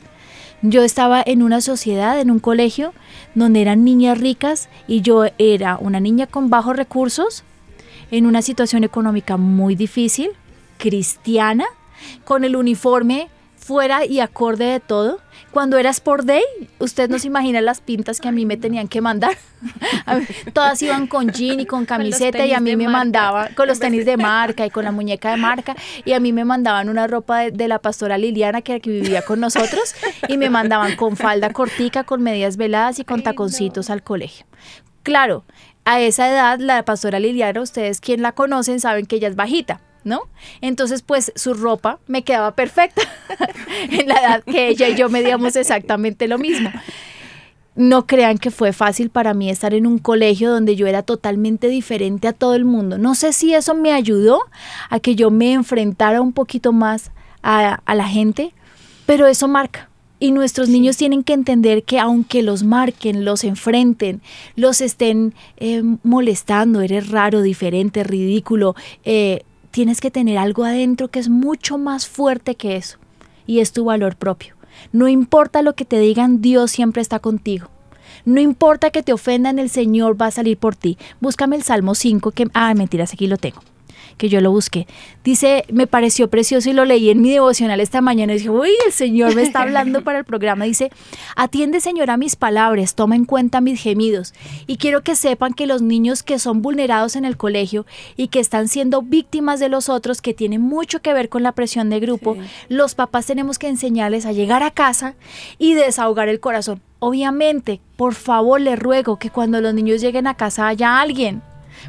B: Yo estaba en una sociedad, en un colegio, donde eran niñas ricas y yo era una niña con bajos recursos, en una situación económica muy difícil, cristiana, con el uniforme fuera y acorde de todo. Cuando era Sport Day, usted no se imagina las pintas que a mí me tenían que mandar. *laughs* todas iban con jean y con camiseta y a mí me mandaban con los tenis de marca y con la muñeca de marca y a mí me mandaban una ropa de, la pastora Liliana que, que, vivía con nosotros y me mandaban con falda cortica, con medias veladas y con taconcitos al colegio. Claro, a esa edad la pastora Liliana, ustedes quien la conocen saben que ella es bajita. ¿No? Entonces, pues su ropa me quedaba perfecta *laughs* en la edad que ella y yo medíamos exactamente lo mismo. No crean que fue fácil para mí estar en un colegio donde yo era totalmente diferente a todo el mundo. No sé si eso me ayudó a que yo me enfrentara un poquito más a, la gente, pero eso marca. Y nuestros niños tienen que entender que aunque los marquen, los enfrenten, los estén eh, molestando, eres raro, diferente, ridículo, eh, tienes que tener algo adentro que es mucho más fuerte que eso, y es tu valor propio. No importa lo que te digan, Dios siempre está contigo. No importa que te ofendan, el Señor va a salir por ti. Búscame el Salmo 5, que... Ah, mentiras, aquí lo tengo que yo lo busqué. Dice, me pareció precioso y lo leí en mi devocional esta mañana y dije, uy, el Señor me está hablando para el programa. Dice, atiende Señor a mis palabras, toma en cuenta mis gemidos. Y quiero que sepan que los niños que son vulnerados en el colegio y que están siendo víctimas de los otros, que tienen mucho que ver con la presión de grupo, los papás tenemos que enseñarles a llegar a casa y desahogar el corazón. Obviamente, por favor, les ruego que cuando los niños lleguen a casa haya alguien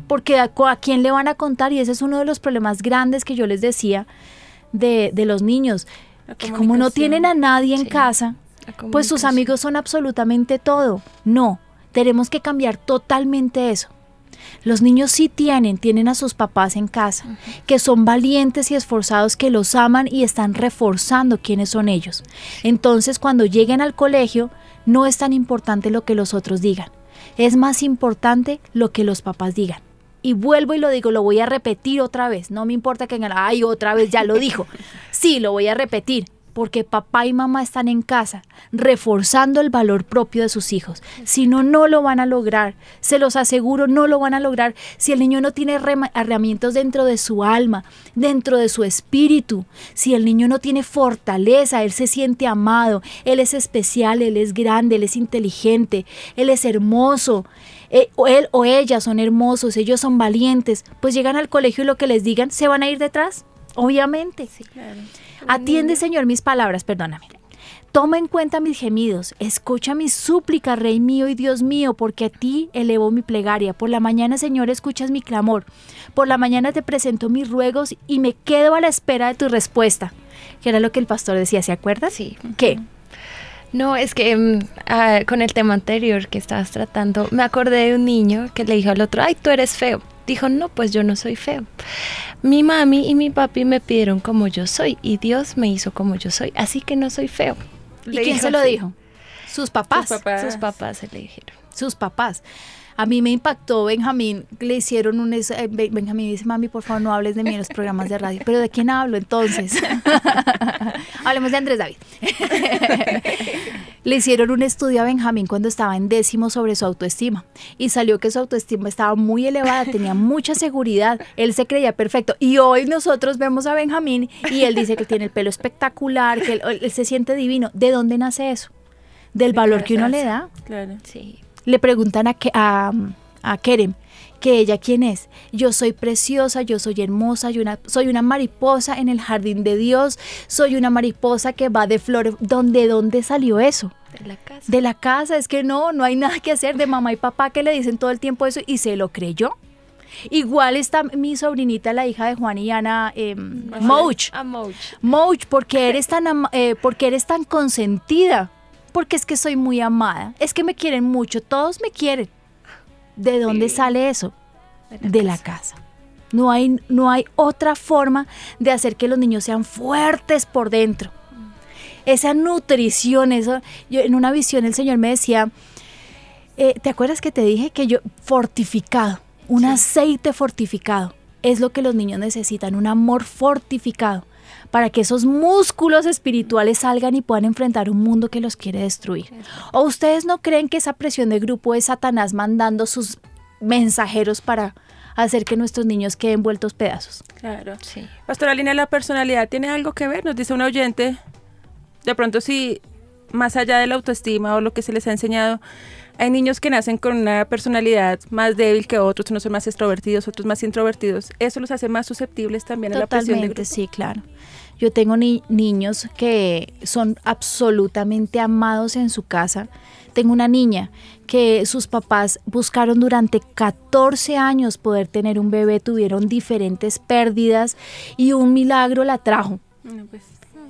B: porque a, quién le van a contar y ese es uno de los problemas grandes que yo les decía de, los niños, que como no tienen a nadie en casa, pues sus amigos son absolutamente todo. No, tenemos que cambiar totalmente eso. Los niños sí tienen, tienen a sus papás en casa, que son valientes y esforzados, que los aman y están reforzando quiénes son ellos. Entonces, cuando lleguen al colegio, no es tan importante lo que los otros digan. Es más importante lo que los papás digan. Y vuelvo y lo digo, lo voy a repetir otra vez. No me importa que, ay, otra vez ya lo dijo. *laughs* Sí, lo voy a repetir porque papá y mamá están en casa, reforzando el valor propio de sus hijos. Si no, no lo van a lograr. Se los aseguro, no lo van a lograr si el niño no tiene herramientas dentro de su alma, dentro de su espíritu. Si el niño no tiene fortaleza, él se siente amado, él es especial, él es grande, él es inteligente, él es hermoso. Eh, él o ella son hermosos, ellos son valientes, pues llegan al colegio y lo que les digan, ¿se van a ir detrás? Obviamente. Sí, claro. Atiende, Señor, mis palabras, perdóname. Toma en cuenta mis gemidos, escucha mis súplicas, Rey mío y Dios mío, porque a ti elevo mi plegaria. Por la mañana, Señor, escuchas mi clamor. Por la mañana te presento mis ruegos y me quedo a la espera de tu respuesta. Que era lo que el pastor decía, ¿se acuerda?
D: Sí.
B: ¿Qué?
D: No, es que mm, ah, con el tema anterior que estabas tratando, me acordé de un niño que le dijo al otro, ay, tú eres feo. Dijo, no, pues yo no soy feo. Mi mami y mi papi me pidieron como yo soy y Dios me hizo como yo soy, así que no soy feo.
B: ¿Y quién se lo dijo? Sus papás.
D: Sus papás. Sus papás se le dijeron.
B: Sus papás. A mí me impactó Benjamín, le hicieron un... Eh, Benjamín dice, mami, por favor, no hables de mí en los programas de radio. ¿Pero de quién hablo entonces? *laughs* Hablemos de Andrés David. *laughs* le hicieron un estudio a Benjamín cuando estaba en décimo sobre su autoestima y salió que su autoestima estaba muy elevada, tenía mucha seguridad, él se creía perfecto. Y hoy nosotros vemos a Benjamín y él dice que tiene el pelo espectacular, que él, se siente divino. ¿De dónde nace eso? Del valor que uno le da.
D: Claro. Sí
B: le preguntan a, a, a Kerem que ella quién es. Yo soy preciosa, yo soy hermosa, yo una, soy una mariposa en el jardín de Dios, soy una mariposa que va de flores. ¿Dónde, dónde salió eso?
D: De la casa.
B: De la casa, es que no, no hay nada que hacer de mamá y papá que le dicen todo el tiempo eso y se lo creyó. Igual está mi sobrinita, la hija de Juan y Ana, eh, Mouch.
D: A Mouch.
B: Mouch, porque eres tan eh, porque eres tan consentida. Porque es que soy muy amada. Es que me quieren mucho. Todos me quieren. ¿De dónde sale eso? De la casa. No hay, no hay otra forma de hacer que los niños sean fuertes por dentro. Esa nutrición, eso. Yo en una visión el Señor me decía, eh, ¿te acuerdas que te dije que yo fortificado, un aceite fortificado, es lo que los niños necesitan, un amor fortificado para que esos músculos espirituales salgan y puedan enfrentar un mundo que los quiere destruir. ¿O ustedes no creen que esa presión de grupo es Satanás mandando sus mensajeros para hacer que nuestros niños queden vueltos pedazos?
C: Claro.
D: Sí.
C: Pastora Lina, ¿la personalidad tiene algo que ver? Nos dice un oyente, de pronto si más allá de la autoestima o lo que se les ha enseñado, hay niños que nacen con una personalidad más débil que otros, unos son más extrovertidos, otros más introvertidos. ¿Eso los hace más susceptibles también a la presión de
B: Totalmente,
C: grupo?
B: sí, claro. Yo tengo ni- niños que son absolutamente amados en su casa. Tengo una niña que sus papás buscaron durante 14 años poder tener un bebé, tuvieron diferentes pérdidas y un milagro la trajo.
C: No, pues,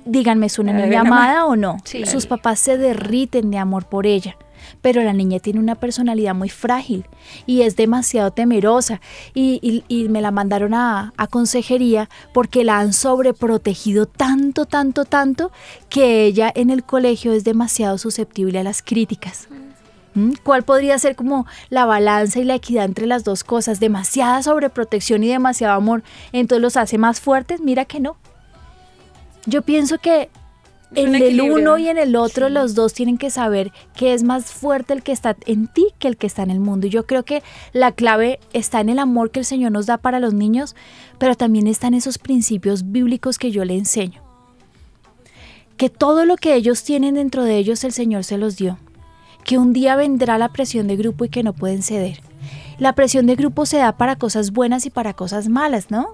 B: Díganme, ¿es una niña amada o no?
D: Sí.
B: Sus papás se derriten de amor por ella. Pero la niña tiene una personalidad muy frágil y es demasiado temerosa. Y, me la mandaron a, a consejería porque la han sobreprotegido tanto, tanto, tanto que ella en el colegio es demasiado susceptible a las críticas. ¿Mm? ¿Cuál podría ser como la balanza y la equidad entre las dos cosas? Demasiada sobreprotección y demasiado amor, entonces los hace más fuertes. Mira que no. Yo pienso que en el uno y en el otro los dos tienen que saber que es más fuerte el que está en ti que el que está en el mundo. Y yo creo que la clave está en el amor que el Señor nos da para los niños, pero también está en esos principios bíblicos que yo le enseño. Que todo lo que ellos tienen dentro de ellos el Señor se los dio. Que un día vendrá la presión de grupo y que no pueden ceder. La presión de grupo se da para cosas buenas y para cosas malas, ¿no?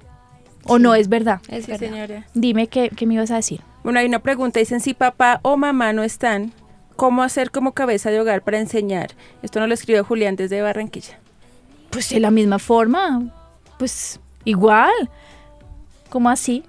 B: ¿O no es verdad?
D: Es
C: sí,
D: verdad.
C: señora.
B: Dime qué, qué me ibas a decir.
C: Bueno, hay una pregunta, dicen si papá o mamá no están, ¿cómo hacer como cabeza de hogar para enseñar? Esto nos lo escribió Julián desde Barranquilla.
B: Pues de la misma forma, pues igual. ¿Cómo así?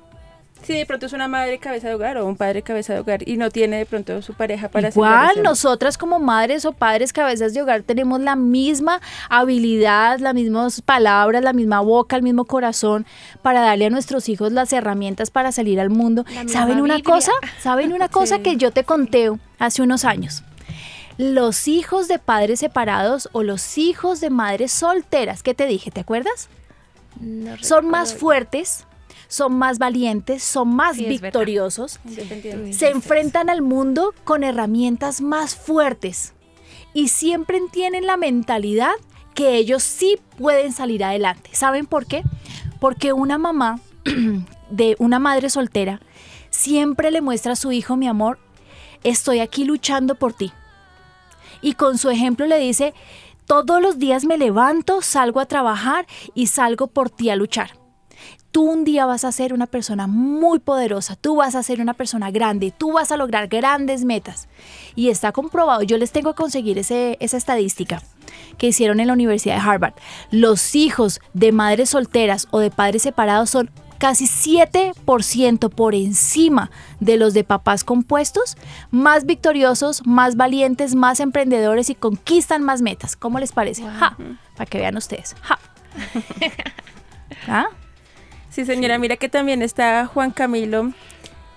C: Si de pronto es una madre cabeza de hogar o un padre cabeza de hogar y no tiene de pronto su pareja para
B: Igual, nosotras como madres o padres cabezas de hogar tenemos la misma habilidad, las mismas palabras, la misma boca, el mismo corazón para darle a nuestros hijos las herramientas para salir al mundo. ¿Saben una
D: Biblia.
B: cosa? ¿Saben una *laughs* cosa
C: Sí.
B: que yo te conté hace unos años? Los hijos de padres separados o los hijos de madres solteras, ¿qué te dije? ¿Te acuerdas?
D: No
B: Son más fuertes, son más valientes, son más
D: Sí,
B: victoriosos se enfrentan al mundo con herramientas más fuertes y siempre tienen la mentalidad que ellos sí pueden salir adelante. ¿Saben por qué? Porque una mamá *clears throat* de una madre soltera siempre le muestra a su hijo, mi amor, estoy aquí luchando por ti. Y con su ejemplo le dice, todos los días me levanto, salgo a trabajar y salgo por ti a luchar tú un día vas a ser una persona muy poderosa, tú vas a ser una persona grande, tú vas a lograr grandes metas. Y está comprobado, yo les tengo que conseguir ese, esa estadística que hicieron en la Universidad de Harvard. Los hijos de madres solteras o de padres separados son casi 7% por encima de los de papás compuestos, más victoriosos, más valientes, más emprendedores y conquistan más metas. ¿Cómo les parece? Ja, para que vean ustedes. Ja. *laughs* ¿Ah?
C: Sí, señora, mira que también está Juan Camilo,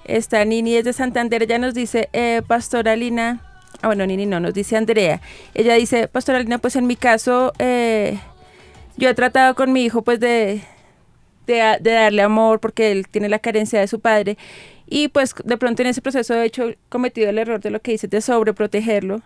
C: está Nini desde Santander, ella nos dice, eh, Pastora Lina, ah bueno, Nini no, nos dice Andrea, ella dice, Pastora Lina, pues en mi caso, eh, yo he tratado con mi hijo pues de, de, de darle amor porque él tiene la carencia de su padre y pues de pronto en ese proceso he hecho cometido el error de lo que dice de sobreprotegerlo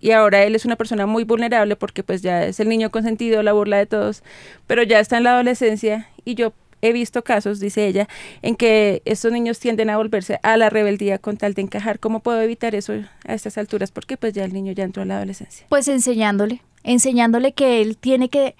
C: y ahora él es una persona muy vulnerable porque pues ya es el niño consentido, la burla de todos, pero ya está en la adolescencia y yo he visto casos, dice ella, en que estos niños tienden a volverse a la rebeldía con tal de encajar. ¿Cómo puedo evitar eso a estas alturas? Porque pues ya el niño ya entró a la adolescencia.
B: Pues enseñándole, enseñándole que él tiene que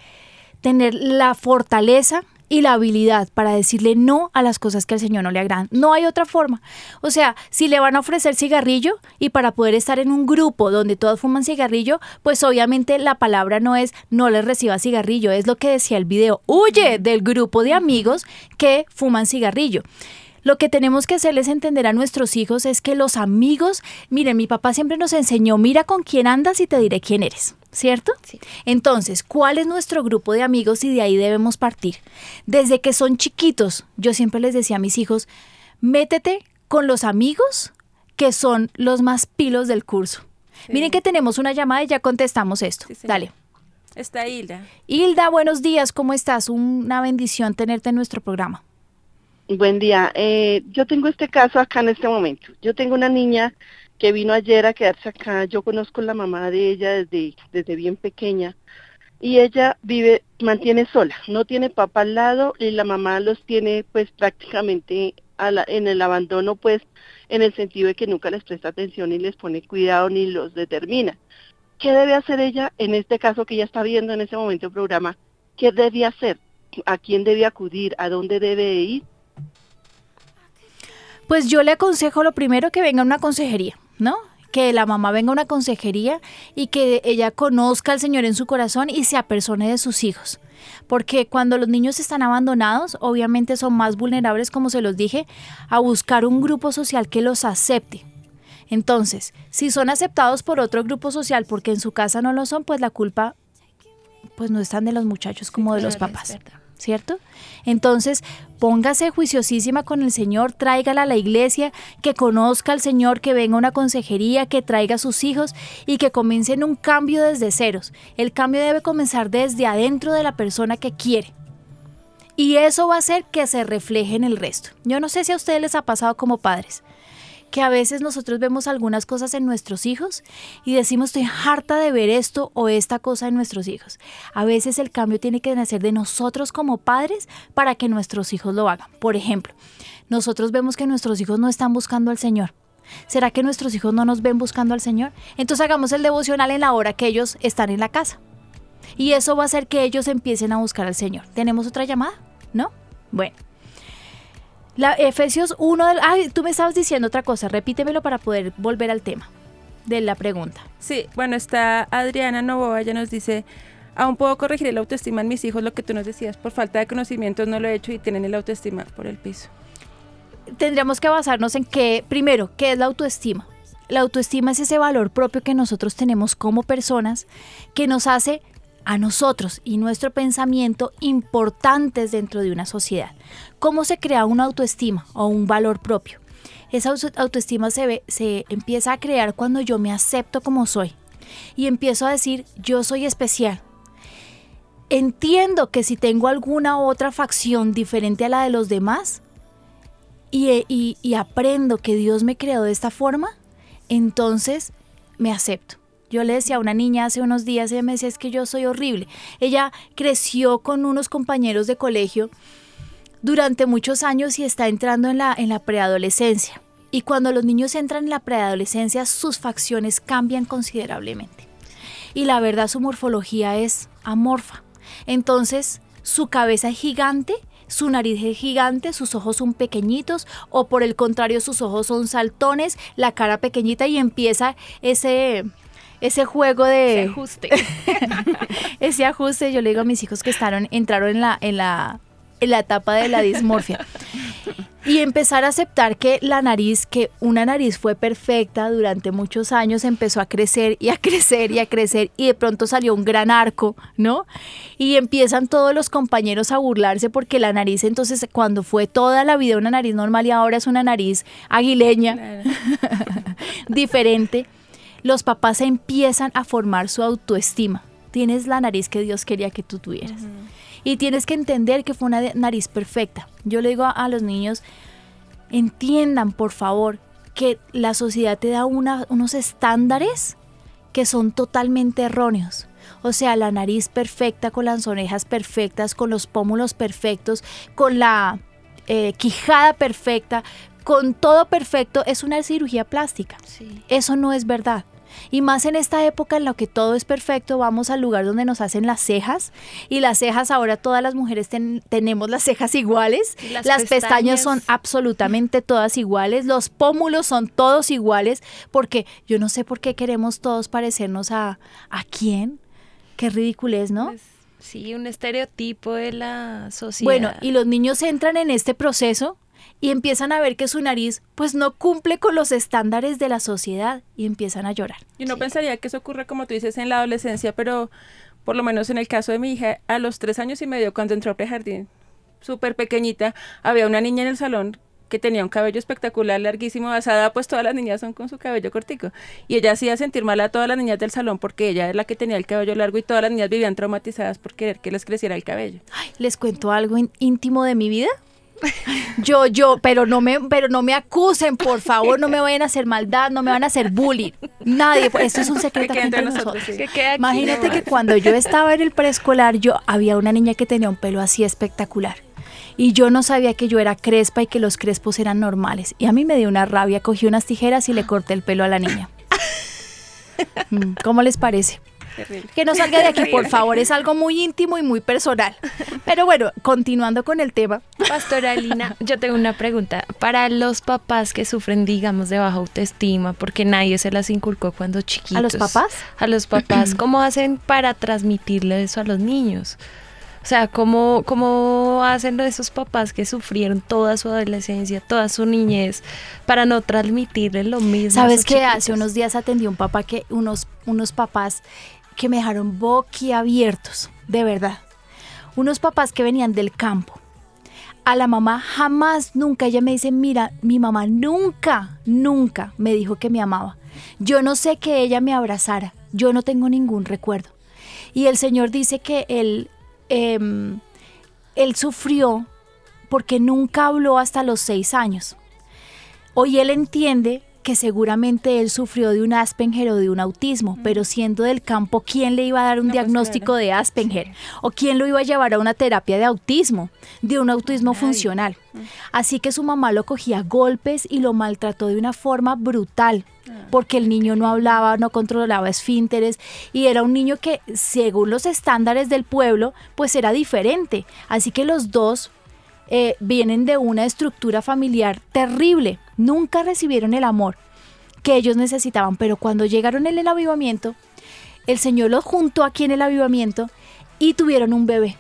B: tener la fortaleza y la habilidad para decirle no a las cosas que al Señor no le agradan. No hay otra forma. O sea, si le van a ofrecer cigarrillo y para poder estar en un grupo donde todos fuman cigarrillo, pues obviamente la palabra no es no les reciba cigarrillo, es lo que decía el video. Huye del grupo de amigos que fuman cigarrillo. Lo que tenemos que hacerles entender a nuestros hijos es que los amigos, miren, mi papá siempre nos enseñó, mira con quién andas y te diré quién eres. ¿Cierto? Entonces, ¿cuál es nuestro grupo de amigos y de ahí debemos partir? Desde que son chiquitos, yo siempre les decía a mis hijos, métete con los amigos que son los más pilos del curso. Miren que tenemos una llamada y ya contestamos esto. Dale.
C: Está Hilda.
B: Hilda, buenos días, ¿cómo estás? Una bendición tenerte en nuestro programa.
F: Buen día. Eh, yo tengo este caso acá en este momento. Yo tengo una niña que vino ayer a quedarse acá. Yo conozco la mamá de ella desde, desde bien pequeña. Y ella vive, mantiene sola, no tiene papá al lado y la mamá los tiene pues prácticamente en el abandono pues en el sentido de que nunca les presta atención y les pone cuidado ni los determina. ¿Qué debe hacer ella en este caso que ella está viendo en ese momento el programa? ¿Qué debe hacer? ¿A quién debe acudir? ¿A dónde debe ir?
B: Pues yo le aconsejo lo primero que venga a una consejería, ¿no? Que la mamá venga a una consejería y que ella conozca al Señor en su corazón y se apersone de sus hijos. Porque cuando los niños están abandonados, obviamente son más vulnerables, como se los dije, a buscar un grupo social que los acepte. Entonces, si son aceptados por otro grupo social porque en su casa no lo son, pues la culpa pues no es tan de los muchachos como de los papás. ¿Cierto? Entonces, póngase juiciosísima con el Señor, tráigala a la iglesia, que conozca al Señor, que venga una consejería, que traiga a sus hijos y que comiencen un cambio desde ceros. El cambio debe comenzar desde adentro de la persona que quiere. Y eso va a hacer que se refleje en el resto. Yo no sé si a ustedes les ha pasado como padres, que a veces nosotros vemos algunas cosas en nuestros hijos y decimos estoy harta de ver esto o esta cosa en nuestros hijos. A veces el cambio tiene que nacer de nosotros como padres para que nuestros hijos lo hagan. Por ejemplo, nosotros vemos que nuestros hijos no están buscando al Señor. ¿Será que nuestros hijos no nos ven buscando al Señor? Entonces hagamos el devocional en la hora que ellos están en la casa. Y eso va a hacer que ellos empiecen a buscar al Señor. ¿Tenemos otra llamada? ¿No? Bueno. La Efesios 1, ay, tú me estabas diciendo otra cosa, repítemelo para poder volver al tema de la pregunta.
C: Sí, bueno, está Adriana Novoa, ella nos dice, aún puedo corregir el autoestima en mis hijos, lo que tú nos decías, por falta de conocimientos no lo he hecho y tienen el autoestima por el piso.
B: Tendríamos que basarnos en qué, primero, ¿qué es la autoestima? La autoestima es ese valor propio que nosotros tenemos como personas que nos hace a nosotros y nuestro pensamiento importantes dentro de una sociedad. ¿Cómo se crea una autoestima o un valor propio? Esa autoestima se, ve, se empieza a crear cuando yo me acepto como soy y empiezo a decir yo soy especial. Entiendo que si tengo alguna otra facción diferente a la de los demás y, y aprendo que Dios me creó de esta forma, entonces me acepto. Yo le decía a una niña hace unos días, ella me decía, es que yo soy horrible. Ella creció con unos compañeros de colegio durante muchos años y está entrando en la, en la preadolescencia. Y cuando los niños entran en la preadolescencia, sus facciones cambian considerablemente. Y la verdad, su morfología es amorfa. Entonces, su cabeza es gigante, su nariz es gigante, sus ojos son pequeñitos, o por el contrario, sus ojos son saltones, la cara pequeñita y empieza ese ese juego de
D: ese ajuste. *laughs*
B: ese ajuste, yo le digo a mis hijos que estaron, entraron en la, en la, en la etapa de la dismorfia. Y empezar a aceptar que la nariz, que una nariz fue perfecta durante muchos años, empezó a crecer y a crecer y a crecer y de pronto salió un gran arco, ¿no? Y empiezan todos los compañeros a burlarse porque la nariz entonces cuando fue toda la vida una nariz normal y ahora es una nariz aguileña, *laughs* diferente los papás empiezan a formar su autoestima. Tienes la nariz que Dios quería que tú tuvieras. Y tienes que entender que fue una nariz perfecta. Yo le digo a, los niños, entiendan por favor que la sociedad te da unos estándares que son totalmente erróneos. O sea, la nariz perfecta, con las orejas perfectas, con los pómulos perfectos, con la eh, quijada perfecta, con todo perfecto, es una cirugía plástica. Eso no es verdad. Y más en esta época en la que todo es perfecto, vamos al lugar donde nos hacen las cejas. Y las cejas, ahora todas las mujeres ten- tenemos las cejas iguales.
D: Las
B: Las, pestañas.
D: pestañas.
B: son absolutamente todas iguales. Los pómulos son todos iguales. Porque yo no sé por qué queremos todos parecernos a, ¿a quién. Qué ridiculez, ¿no?
D: Pues, sí, un estereotipo de la sociedad.
B: Bueno, y los niños entran en este proceso y empiezan a ver que su nariz pues no cumple con los estándares de la sociedad y empiezan a llorar.
C: Yo no pensaría que eso ocurre, como tú dices, en la adolescencia, pero por lo menos en el caso de mi hija, a los tres años y medio, cuando entró a prejardín, súper pequeñita, había una niña en el salón que tenía un cabello espectacular, larguísimo, basada, pues todas las niñas son con su cabello cortico. Y ella hacía sentir mal a todas las niñas del salón porque ella es la que tenía el cabello largo y todas las niñas vivían traumatizadas por querer que les creciera el cabello.
B: Ay, les cuento algo íntimo de mi vida. Yo, yo, pero no me, pero no me acusen, por favor, no me vayan a hacer maldad, no me van a hacer bullying. Nadie, pues, esto es un secreto
C: Que
B: entre
C: nosotros,
B: nosotros.
C: sí.
D: que queda aquí
B: Imagínate
D: nomás.
B: que cuando yo estaba en el preescolar, yo había una niña que tenía un pelo así espectacular. Y yo no sabía que yo era crespa y que los crespos eran normales. Y a mí me dio una rabia, cogí unas tijeras y le corté el pelo a la niña. Mm, ¿Cómo les parece?
C: Terrible.
B: Que no salga de aquí, por favor, es algo muy íntimo y muy personal. Pero bueno, continuando con el tema.
D: Pastora Lina, yo tengo una pregunta. Para los papás que sufren, digamos, de baja autoestima, porque nadie se las inculcó cuando chiquitos.
B: ¿A los papás?
D: A los papás, *clears throat* ¿cómo hacen para transmitirle eso a los niños? O sea, ¿cómo, ¿cómo hacen esos papás que sufrieron toda su adolescencia, toda su niñez, para no transmitirle lo mismo?
B: ¿Sabes que hace unos días atendí a un papá que, unos, unos papás que me dejaron boquiabiertos, de verdad. Unos papás que venían del campo. A la mamá jamás, nunca, ella me dice, mira, mi mamá nunca, nunca me dijo que me amaba. Yo no sé que ella me abrazara, yo no tengo ningún recuerdo. Y el Señor dice que él, em, él sufrió porque nunca habló hasta los seis años. Hoy él entiende que seguramente él sufrió de un Asperger o de un autismo, pero siendo del campo, ¿quién le iba a dar un
C: No, pues,
B: diagnóstico
C: claro.
B: de Asperger? ¿O quién lo iba a llevar a una terapia de autismo, de un autismo funcional? Así que su mamá lo cogía a golpes y lo maltrató de una forma brutal, porque el niño no hablaba, no controlaba esfínteres y era un niño que, según los estándares del pueblo, pues era diferente. Así que los dos eh, vienen de una estructura familiar terrible. Nunca recibieron el amor que ellos necesitaban, pero cuando llegaron en el avivamiento, el Señor los juntó aquí en el avivamiento y tuvieron un bebé.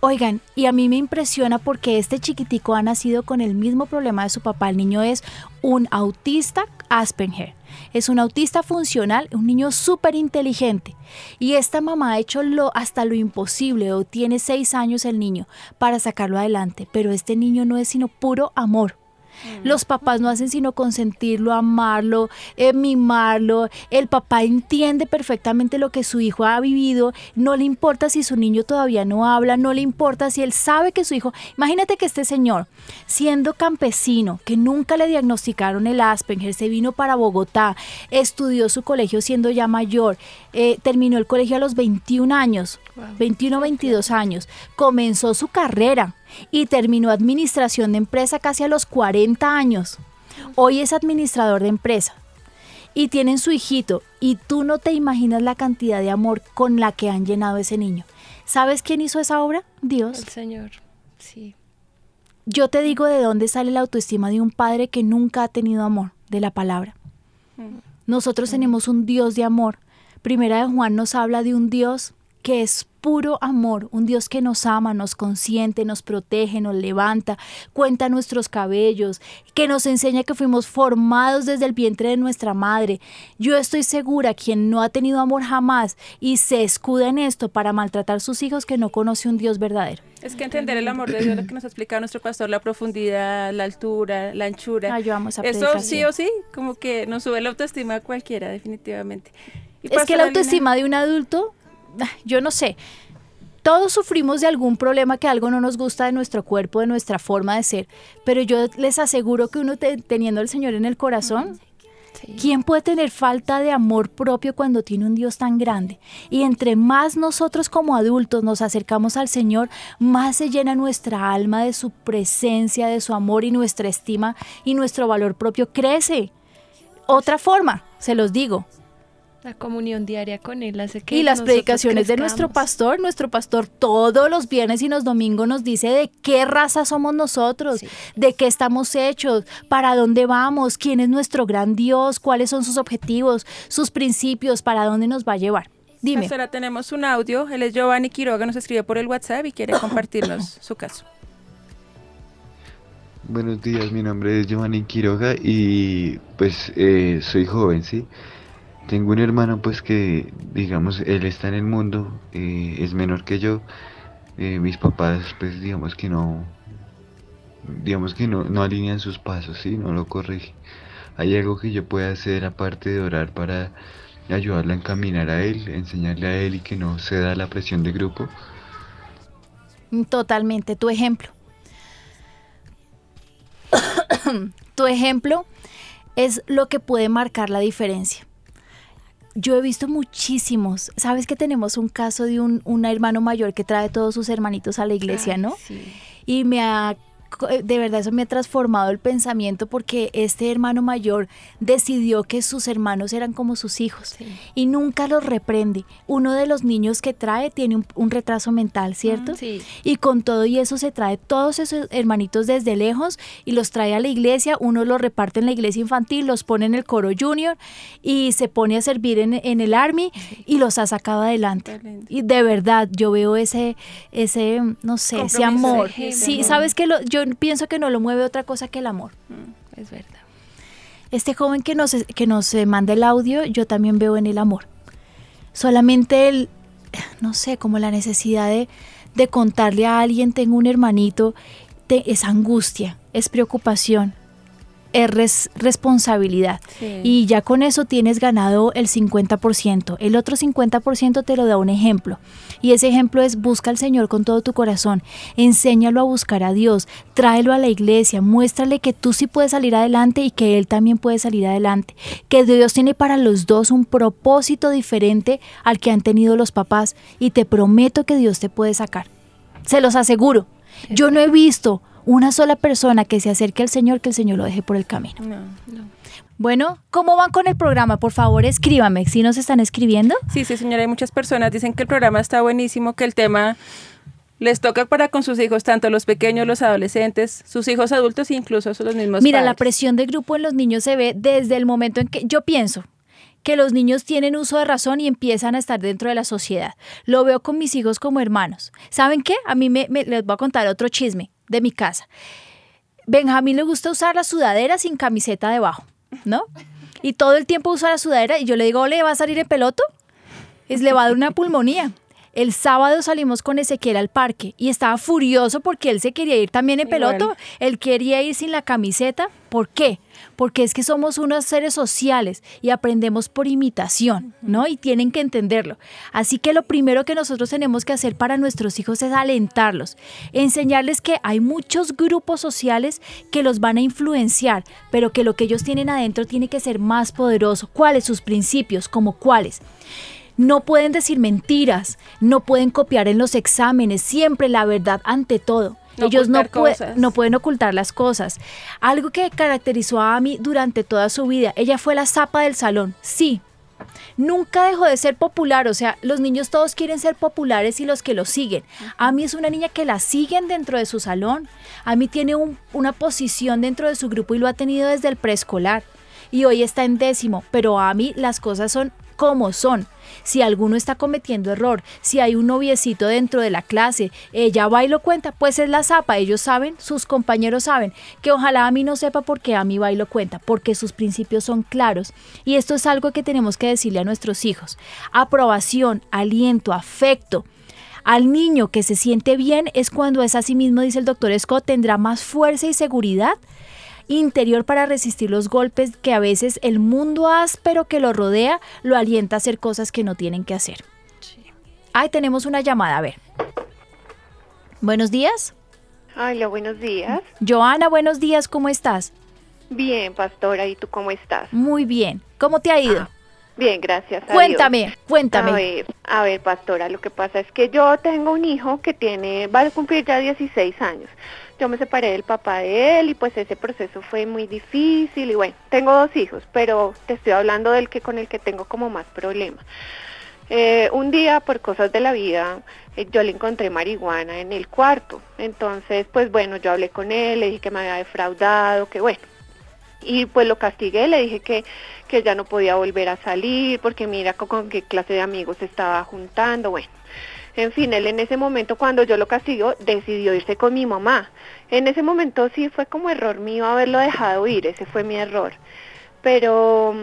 B: Oigan, y a mí me impresiona porque este chiquitico ha nacido con el mismo problema de su papá. El niño es un autista Asperger. Es un autista funcional, un niño súper inteligente. Y esta mamá ha hecho lo, hasta lo imposible, o tiene seis años el niño, para sacarlo adelante. Pero este niño no es sino puro amor. Los papás no hacen sino consentirlo, amarlo, eh, mimarlo. El papá entiende perfectamente lo que su hijo ha vivido. No le importa si su niño todavía no habla, no le importa si él sabe que su hijo... Imagínate que este señor, siendo campesino, que nunca le diagnosticaron el Asperger, se vino para Bogotá, estudió su colegio siendo ya mayor, eh, terminó el colegio a los 21 años, 21 o 22 años, comenzó su carrera y terminó administración de empresa casi a los 40 años. Hoy es administrador de empresa y tienen su hijito y tú no te imaginas la cantidad de amor con la que han llenado ese niño. ¿Sabes quién hizo esa obra? Dios.
D: El Señor, sí.
B: Yo te digo de dónde sale la autoestima de un padre que nunca ha tenido amor, de la palabra. Nosotros tenemos un Dios de amor. Primera de Juan nos habla de un Dios que es puro amor, un Dios que nos ama, nos consiente, nos protege, nos levanta, cuenta nuestros cabellos, que nos enseña que fuimos formados desde el vientre de nuestra madre. Yo estoy segura, quien no ha tenido amor jamás y se escuda en esto para maltratar a sus hijos, que no conoce un Dios verdadero.
C: Es que entender el amor de Dios, lo que nos ha explicado nuestro pastor, la profundidad, la altura, la anchura.
B: Ay, yo amo esa
C: Eso sí o sí, como que nos sube la autoestima a cualquiera, definitivamente. Y
B: Es que la autoestima de un adulto, ah, *sighs* yo no sé, todos sufrimos de algún problema que algo no nos gusta de nuestro cuerpo, de nuestra forma de ser, pero yo les aseguro que uno te- teniendo al Señor en el corazón,
D: sí.
B: ¿quién puede tener falta de amor propio cuando tiene un Dios tan grande? Y entre más nosotros como adultos nos acercamos al Señor, más se llena nuestra alma de su presencia, de su amor y nuestra estima y nuestro valor propio crece. Otra forma, se los digo,
D: La comunión diaria con Él hace que
B: Y las predicaciones de nuestro pastor, nuestro pastor todos los viernes y los domingos nos dice de qué raza somos nosotros, de qué estamos hechos, para dónde vamos, quién es nuestro gran Dios, cuáles son sus objetivos, sus principios, para dónde nos va a llevar. Dime.
C: Pastora, tenemos un audio. Él es Giovanni Quiroga, nos escribe por el WhatsApp y quiere *coughs* compartirnos su caso.
G: Buenos días, mi nombre es Giovanni Quiroga y pues eh, soy joven, ¿sí? Tengo un hermano pues que, digamos, él está en el mundo, eh, es menor que yo. eh, mis papás pues digamos que no, digamos que no, no alinean sus pasos, ¿sí? No lo corrigen. ¿Hay algo que yo pueda hacer aparte de orar para ayudarle a encaminar a él, enseñarle a él y que no ceda a la presión de grupo?
B: Totalmente, tu ejemplo. *coughs* tu ejemplo es lo que puede marcar la diferencia. Yo he visto muchísimos. Sabes que tenemos un caso de un, un hermano mayor que trae todos sus hermanitos a la iglesia,
D: Ay,
B: ¿no?
D: sí.
B: Y me ha, de verdad eso me ha transformado el pensamiento porque este hermano mayor decidió que sus hermanos eran como sus hijos
D: Sí.
B: y nunca los reprende. Uno de los niños que trae tiene un, un retraso mental, ¿cierto?
D: Sí.
B: Y con todo y eso se trae todos esos hermanitos desde lejos y los trae a la iglesia. Uno los reparte en la iglesia infantil, los pone en el coro junior y se pone a servir en, en el army y los ha sacado adelante. Y de verdad, yo veo ese, ese, no sé, ese amor.
D: ejemplo.
B: Sí, sabes que lo, yo pienso que no lo mueve otra cosa que el amor.
D: Es verdad.
B: Este joven que nos, que nos eh, manda el audio, yo también veo en el amor. Solamente el, no sé, como la necesidad de, de contarle a alguien, tengo un hermanito, te- es angustia, es preocupación, es res- responsabilidad.
C: Sí.
B: Y ya con eso tienes ganado el 50%. El otro 50% te lo da un ejemplo. Y ese ejemplo es busca al Señor con todo tu corazón. Enséñalo a buscar a Dios. Tráelo a la iglesia. Muéstrale que tú sí puedes salir adelante y que Él también puede salir adelante. Que Dios tiene para los dos un propósito diferente al que han tenido los papás. Y te prometo que Dios te puede sacar. Se los aseguro. Yo no he visto una sola persona que se acerque al Señor que el Señor lo deje por el camino.
C: No.
B: Bueno, ¿cómo van con el programa? Por favor, escríbame. Si nos están escribiendo.
C: Sí, sí, señora, hay muchas personas dicen que el programa está buenísimo, que el tema les toca para con sus hijos, tanto los pequeños, los adolescentes, sus hijos adultos e incluso los mismos
B: Mira, la presión de grupo en los niños se ve desde el momento en que yo pienso que los niños tienen uso de razón y empiezan a estar dentro de la sociedad. Lo veo con mis hijos como hermanos. ¿Saben qué? A mí me, me- les voy a contar otro chisme de mi casa. Benjamín le gusta usar la sudadera sin camiseta debajo, ¿no? Y todo el tiempo usa la sudadera y yo le digo, ¿le va a salir en peloto? Es, le va a dar una pulmonía. El sábado salimos con Ezequiel al parque y estaba furioso porque él se quería ir también en
C: Igual.
B: peloto. Él quería ir sin la camiseta. ¿Por qué? Porque es que somos unos seres sociales y aprendemos por imitación, ¿no? Y tienen que entenderlo. Así que lo primero que nosotros tenemos que hacer para nuestros hijos es alentarlos, enseñarles que hay muchos grupos sociales que los van a influenciar, pero que lo que ellos tienen adentro tiene que ser más poderoso. ¿Cuáles sus principios? ¿Como cuáles? No pueden decir mentiras, no pueden copiar en los exámenes, siempre la verdad ante todo.
C: No
B: Ellos no, pueden ocultar las cosas. Algo que caracterizó a Amy durante toda su vida, ella fue la zapa del salón, sí. Nunca dejó de ser popular, o sea, los niños todos quieren ser populares y los que lo siguen. Amy es una niña que la siguen dentro de su salón. Amy tiene un- una posición dentro de su grupo y lo ha tenido desde el preescolar. Y hoy está en décimo, pero a mí las cosas son como son. Si alguno está cometiendo error, si hay un noviecito dentro de la clase, ella va y lo cuenta, pues es la zapa. Ellos saben, sus compañeros saben, que ojalá a mí no sepa por qué a mí va y lo cuenta, porque sus principios son claros. Y esto es algo que tenemos que decirle a nuestros hijos. Aprobación, aliento, afecto. Al niño que se siente bien es cuando es así mismo, dice el doctor Scott, tendrá más fuerza y seguridad interior para resistir los golpes que a veces el mundo áspero que lo rodea lo alienta a hacer cosas que no tienen que hacer. Ay, tenemos una llamada, a ver. Buenos días.
H: Hola, buenos días.
B: Joana, buenos días, ¿cómo estás?
H: Bien, pastora, ¿y tú cómo estás?
B: Muy bien. ¿Cómo te ha ido?
H: Bien, gracias. A
B: Cuéntame,
H: Dios.
B: cuéntame.
H: A ver, a ver, pastora, lo que pasa es que yo tengo un hijo que tiene, va a cumplir ya 16 años. Yo me separé del papá de él y pues ese proceso fue muy difícil y bueno, tengo dos hijos, pero te estoy hablando del que con el que tengo como más problemas. Eh, un día, por cosas de la vida, eh, yo le encontré marihuana en el cuarto. Entonces, pues bueno, yo hablé con él, le dije que me había defraudado, que bueno. Y pues lo castigué, le dije que, que ya no podía volver a salir, porque mira con qué clase de amigos se estaba juntando, bueno. En fin, él en ese momento cuando yo lo castigo decidió irse con mi mamá. En ese momento sí fue como error mío haberlo dejado ir, ese fue mi error. Pero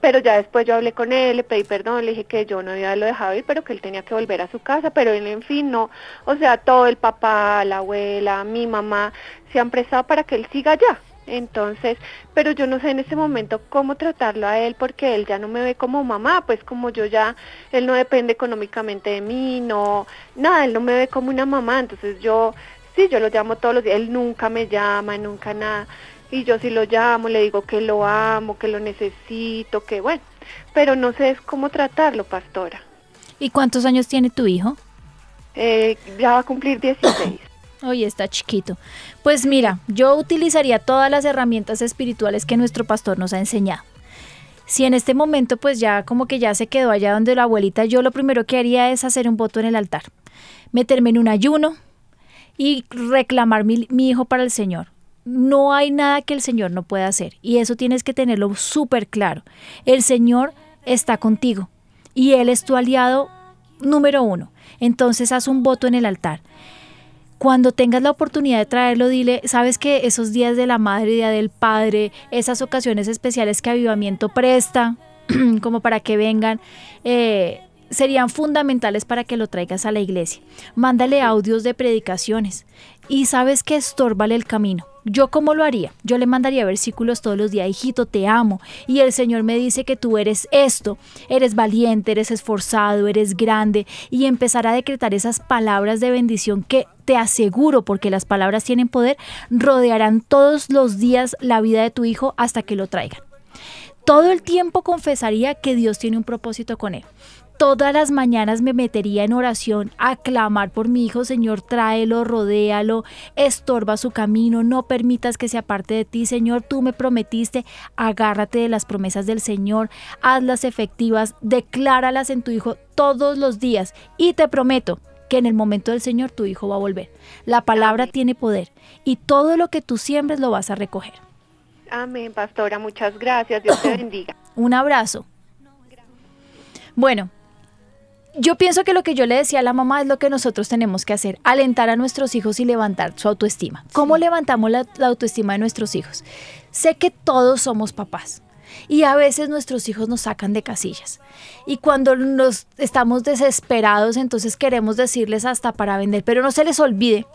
H: pero ya después yo hablé con él, le pedí perdón, le dije que yo no había lo dejado ir, pero que él tenía que volver a su casa, pero él en fin no, o sea, todo el papá, la abuela, mi mamá se han prestado para que él siga allá. Entonces, pero yo no sé en ese momento cómo tratarlo a él porque él ya no me ve como mamá, pues como yo ya, él no depende económicamente de mí, no, nada, él no me ve como una mamá, entonces yo, sí, yo lo llamo todos los días, él nunca me llama, nunca nada, y yo sí lo llamo, le digo que lo amo, que lo necesito, que bueno, pero no sé cómo tratarlo, pastora.
B: ¿Y cuántos años tiene tu hijo?
H: Eh, ya va a cumplir 16.
B: Hoy está chiquito. Pues mira, yo utilizaría todas las herramientas espirituales que nuestro pastor nos ha enseñado. Si en este momento pues ya como que ya se quedó allá donde la abuelita, yo lo primero que haría es hacer un voto en el altar, meterme en un ayuno y reclamar mi, hijo para el Señor. No hay nada que el Señor no pueda hacer y eso tienes que tenerlo súper claro. El Señor está contigo y Él es tu aliado número uno. Entonces haz un voto en el altar cuando tengas la oportunidad de traerlo, dile, sabes que esos días de la madre, día del padre, esas ocasiones especiales que Avivamiento presta, *clears throat* como para que vengan, eh, serían fundamentales para que lo traigas a la iglesia. Mándale audios de predicaciones y sabes que estórbale el camino. ¿Yo cómo lo haría? Yo le mandaría versículos todos los días, hijito, te amo. Y el Señor me dice que tú eres esto, eres valiente, eres esforzado, eres grande. Y empezar a decretar esas palabras de bendición que te aseguro, porque las palabras tienen poder, rodearán todos los días la vida de tu hijo hasta que lo traigan. Todo el tiempo confesaría que Dios tiene un propósito con él. Todas las mañanas me metería en oración a clamar por mi hijo, Señor, tráelo, rodéalo, estorba su camino, no permitas que se aparte de ti, Señor, tú me prometiste, agárrate de las promesas del Señor, hazlas efectivas, decláralas en tu hijo todos los días y te prometo que en el momento del Señor tu hijo va a volver. La palabra tiene poder y todo lo que tú siembres lo vas a recoger.
H: Amén, pastora, muchas gracias, Dios te *coughs* bendiga.
B: Un abrazo. Bueno, yo pienso que lo que yo le decía a la mamá es lo que nosotros tenemos que hacer, alentar a nuestros hijos y levantar su autoestima. ¿Cómo levantamos la, la, autoestima de nuestros hijos? Sé que todos somos papás y a veces nuestros hijos nos sacan de casillas. Y cuando nos estamos desesperados, entonces queremos decirles hasta para vender, pero no se les olvide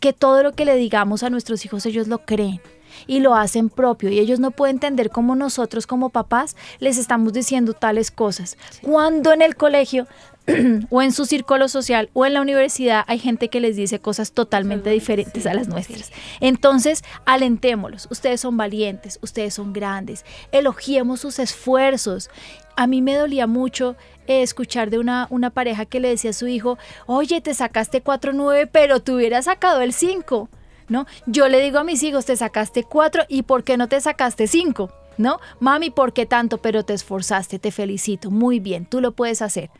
B: que todo lo que le digamos a nuestros hijos ellos lo creen y lo hacen propio y ellos no pueden entender cómo nosotros como papás les estamos diciendo tales cosas. Cuando en el colegio *clears throat* o en su círculo social o en la universidad hay gente que les dice cosas totalmente diferentes a las nuestras. Entonces, alentémoslos. Ustedes son valientes, ustedes son grandes. Elogiemos sus esfuerzos. A mí me dolía mucho eh, escuchar de una, una pareja que le decía a su hijo, oye, te sacaste 4.9, pero te hubieras sacado el 5. ¿No? Yo le digo a mis hijos, te sacaste 4 y ¿por qué no te sacaste 5? ¿no? Mami, ¿por qué tanto? Pero te esforzaste, te felicito, muy bien, tú lo puedes hacer.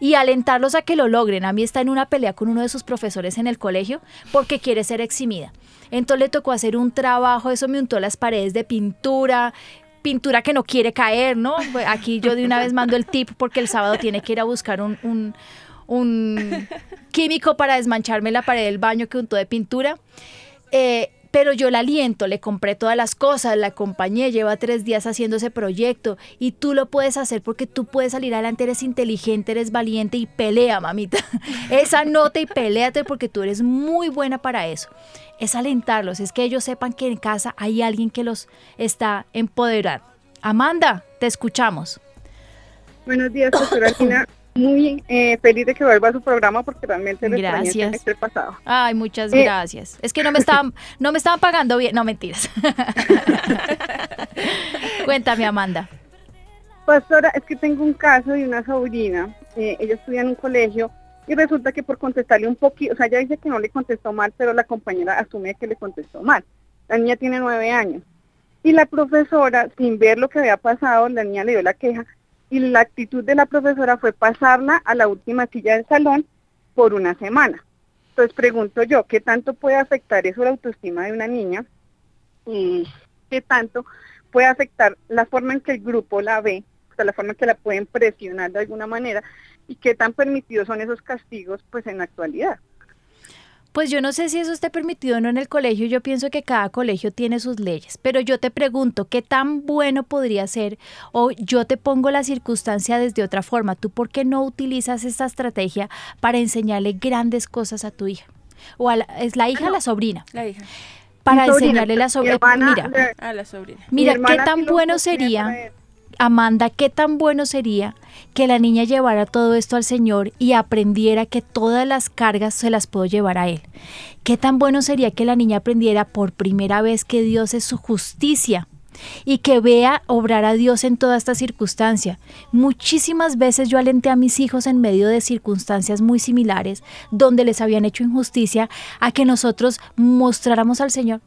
B: Y alentarlos a que lo logren. A mí está en una pelea con uno de sus profesores en el colegio porque quiere ser eximida. Entonces le tocó hacer un trabajo, eso me untó las paredes de pintura, pintura que no quiere caer, ¿no? Pues aquí yo de una vez mando el tip porque el sábado tiene que ir a buscar un, un, un químico para desmancharme la pared del baño que untó de pintura. Eh, pero yo la aliento, le compré todas las cosas, la acompañé, lleva tres días haciendo ese proyecto y tú lo puedes hacer porque tú puedes salir adelante, eres inteligente, eres valiente y pelea, mamita. *laughs* Esa nota y peleate porque tú eres muy buena para eso. Es alentarlos, es que ellos sepan que en casa hay alguien que los está empoderando. Amanda, te escuchamos.
I: Buenos días, doctora Lina muy eh, feliz de que vuelva a su programa porque realmente le
B: gracias.
I: el pasado.
B: Ay, muchas eh, gracias. Es que no me estaban, *laughs* no me estaban pagando bien. No, mentiras. *laughs* Cuéntame, Amanda.
I: Pastora, es que tengo un caso de una sobrina, eh, ella estudia en un colegio y resulta que por contestarle un poquito, o sea, ella dice que no le contestó mal, pero la compañera asume que le contestó mal. La niña tiene nueve años. Y la profesora, sin ver lo que había pasado, la niña le dio la queja y la actitud de la profesora fue pasarla a la última silla del salón por una semana. Entonces pregunto yo, ¿qué tanto puede afectar eso la autoestima de una niña? Y qué tanto puede afectar la forma en que el grupo la ve, o sea, la forma en que la pueden presionar de alguna manera y qué tan permitidos son esos castigos pues en la actualidad.
B: Pues yo no sé si eso esté permitido o no en el colegio, yo pienso que cada colegio tiene sus leyes, pero yo te pregunto, ¿qué tan bueno podría ser? O yo te pongo la circunstancia desde otra forma, ¿tú por qué no utilizas esta estrategia para enseñarle grandes cosas a tu hija? ¿O a la, es la hija o la sobrina?
C: La hija.
B: Para
I: Mi sobrina,
B: enseñarle la sobrina. Mira,
I: le-
C: A la sobrina.
B: Mira,
I: Mi
B: qué tan bueno sería. Amanda, qué tan bueno sería que la niña llevara todo esto al Señor y aprendiera que todas las cargas se las puedo llevar a Él. Qué tan bueno sería que la niña aprendiera por primera vez que Dios es su justicia y que vea obrar a Dios en toda esta circunstancia. Muchísimas veces yo alenté a mis hijos en medio de circunstancias muy similares, donde les habían hecho injusticia, a que nosotros mostráramos al Señor,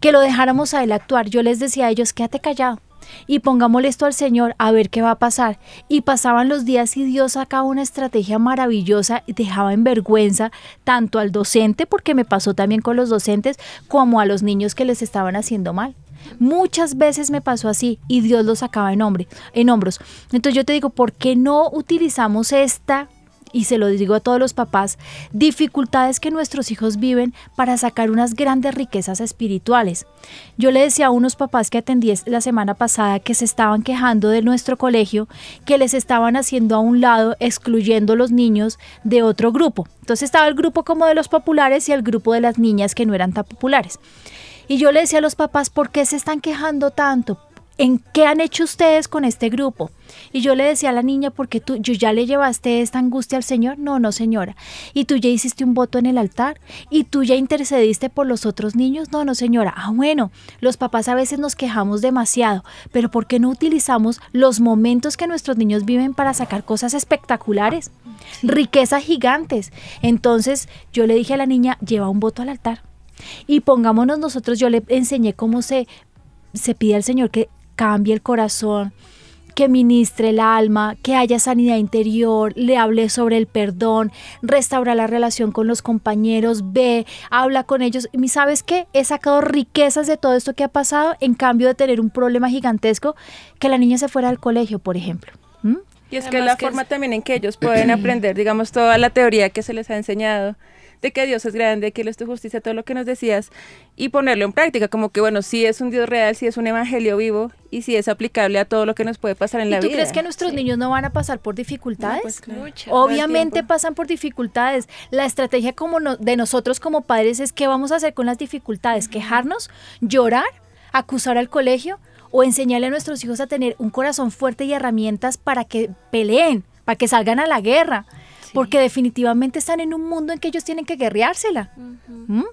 B: que lo dejáramos a Él actuar. Yo les decía a ellos, quédate callado y pongámosle esto al Señor a ver qué va a pasar. Y pasaban los días y Dios sacaba una estrategia maravillosa y dejaba en vergüenza tanto al docente, porque me pasó también con los docentes, como a los niños que les estaban haciendo mal. Muchas veces me pasó así y Dios lo sacaba en, hombre, en hombros. Entonces yo te digo, ¿por qué no utilizamos esta y se lo digo a todos los papás, dificultades que nuestros hijos viven para sacar unas grandes riquezas espirituales. Yo le decía a unos papás que atendí la semana pasada que se estaban quejando de nuestro colegio, que les estaban haciendo a un lado, excluyendo los niños de otro grupo. Entonces estaba el grupo como de los populares y el grupo de las niñas que no eran tan populares. Y yo le decía a los papás, ¿por qué se están quejando tanto? ¿En qué han hecho ustedes con este grupo? Y yo le decía a la niña, porque tú, yo ya le llevaste esta angustia al Señor? No, no, señora. ¿Y tú ya hiciste un voto en el altar? ¿Y tú ya intercediste por los otros niños? No, no, señora. Ah, bueno, los papás a veces nos quejamos demasiado, pero ¿por qué no utilizamos los momentos que nuestros niños viven para sacar cosas espectaculares? Riquezas gigantes. Entonces yo le dije a la niña, lleva un voto al altar. Y pongámonos nosotros, yo le enseñé cómo se, se pide al Señor que cambie el corazón, que ministre el alma, que haya sanidad interior, le hable sobre el perdón, restaura la relación con los compañeros, ve, habla con ellos. Y sabes qué? He sacado riquezas de todo esto que ha pasado en cambio de tener un problema gigantesco que la niña se fuera al colegio, por ejemplo. ¿Mm?
C: Y es que la
D: que
C: forma
D: es-
C: también en que ellos pueden *clears throat* aprender, digamos, toda la teoría que se les ha enseñado, de que Dios es grande, que Él es tu justicia, todo lo que nos decías, y ponerlo en práctica, como que, bueno, sí es un Dios real, sí es un evangelio vivo, y sí es aplicable a todo lo que nos puede pasar en
B: ¿Y
C: la
B: tú
C: vida.
B: crees que nuestros niños no van a pasar por dificultades?
C: pues, claro.
D: Mucho.
B: Obviamente pasan por dificultades. La estrategia como no- de nosotros como padres es qué vamos a hacer con las dificultades, quejarnos, llorar, acusar al colegio o enseñarle a nuestros hijos a tener un corazón fuerte y herramientas para que peleen, para que salgan a la guerra. Porque definitivamente están en un mundo en que ellos tienen que guerreársela. ¿Mm?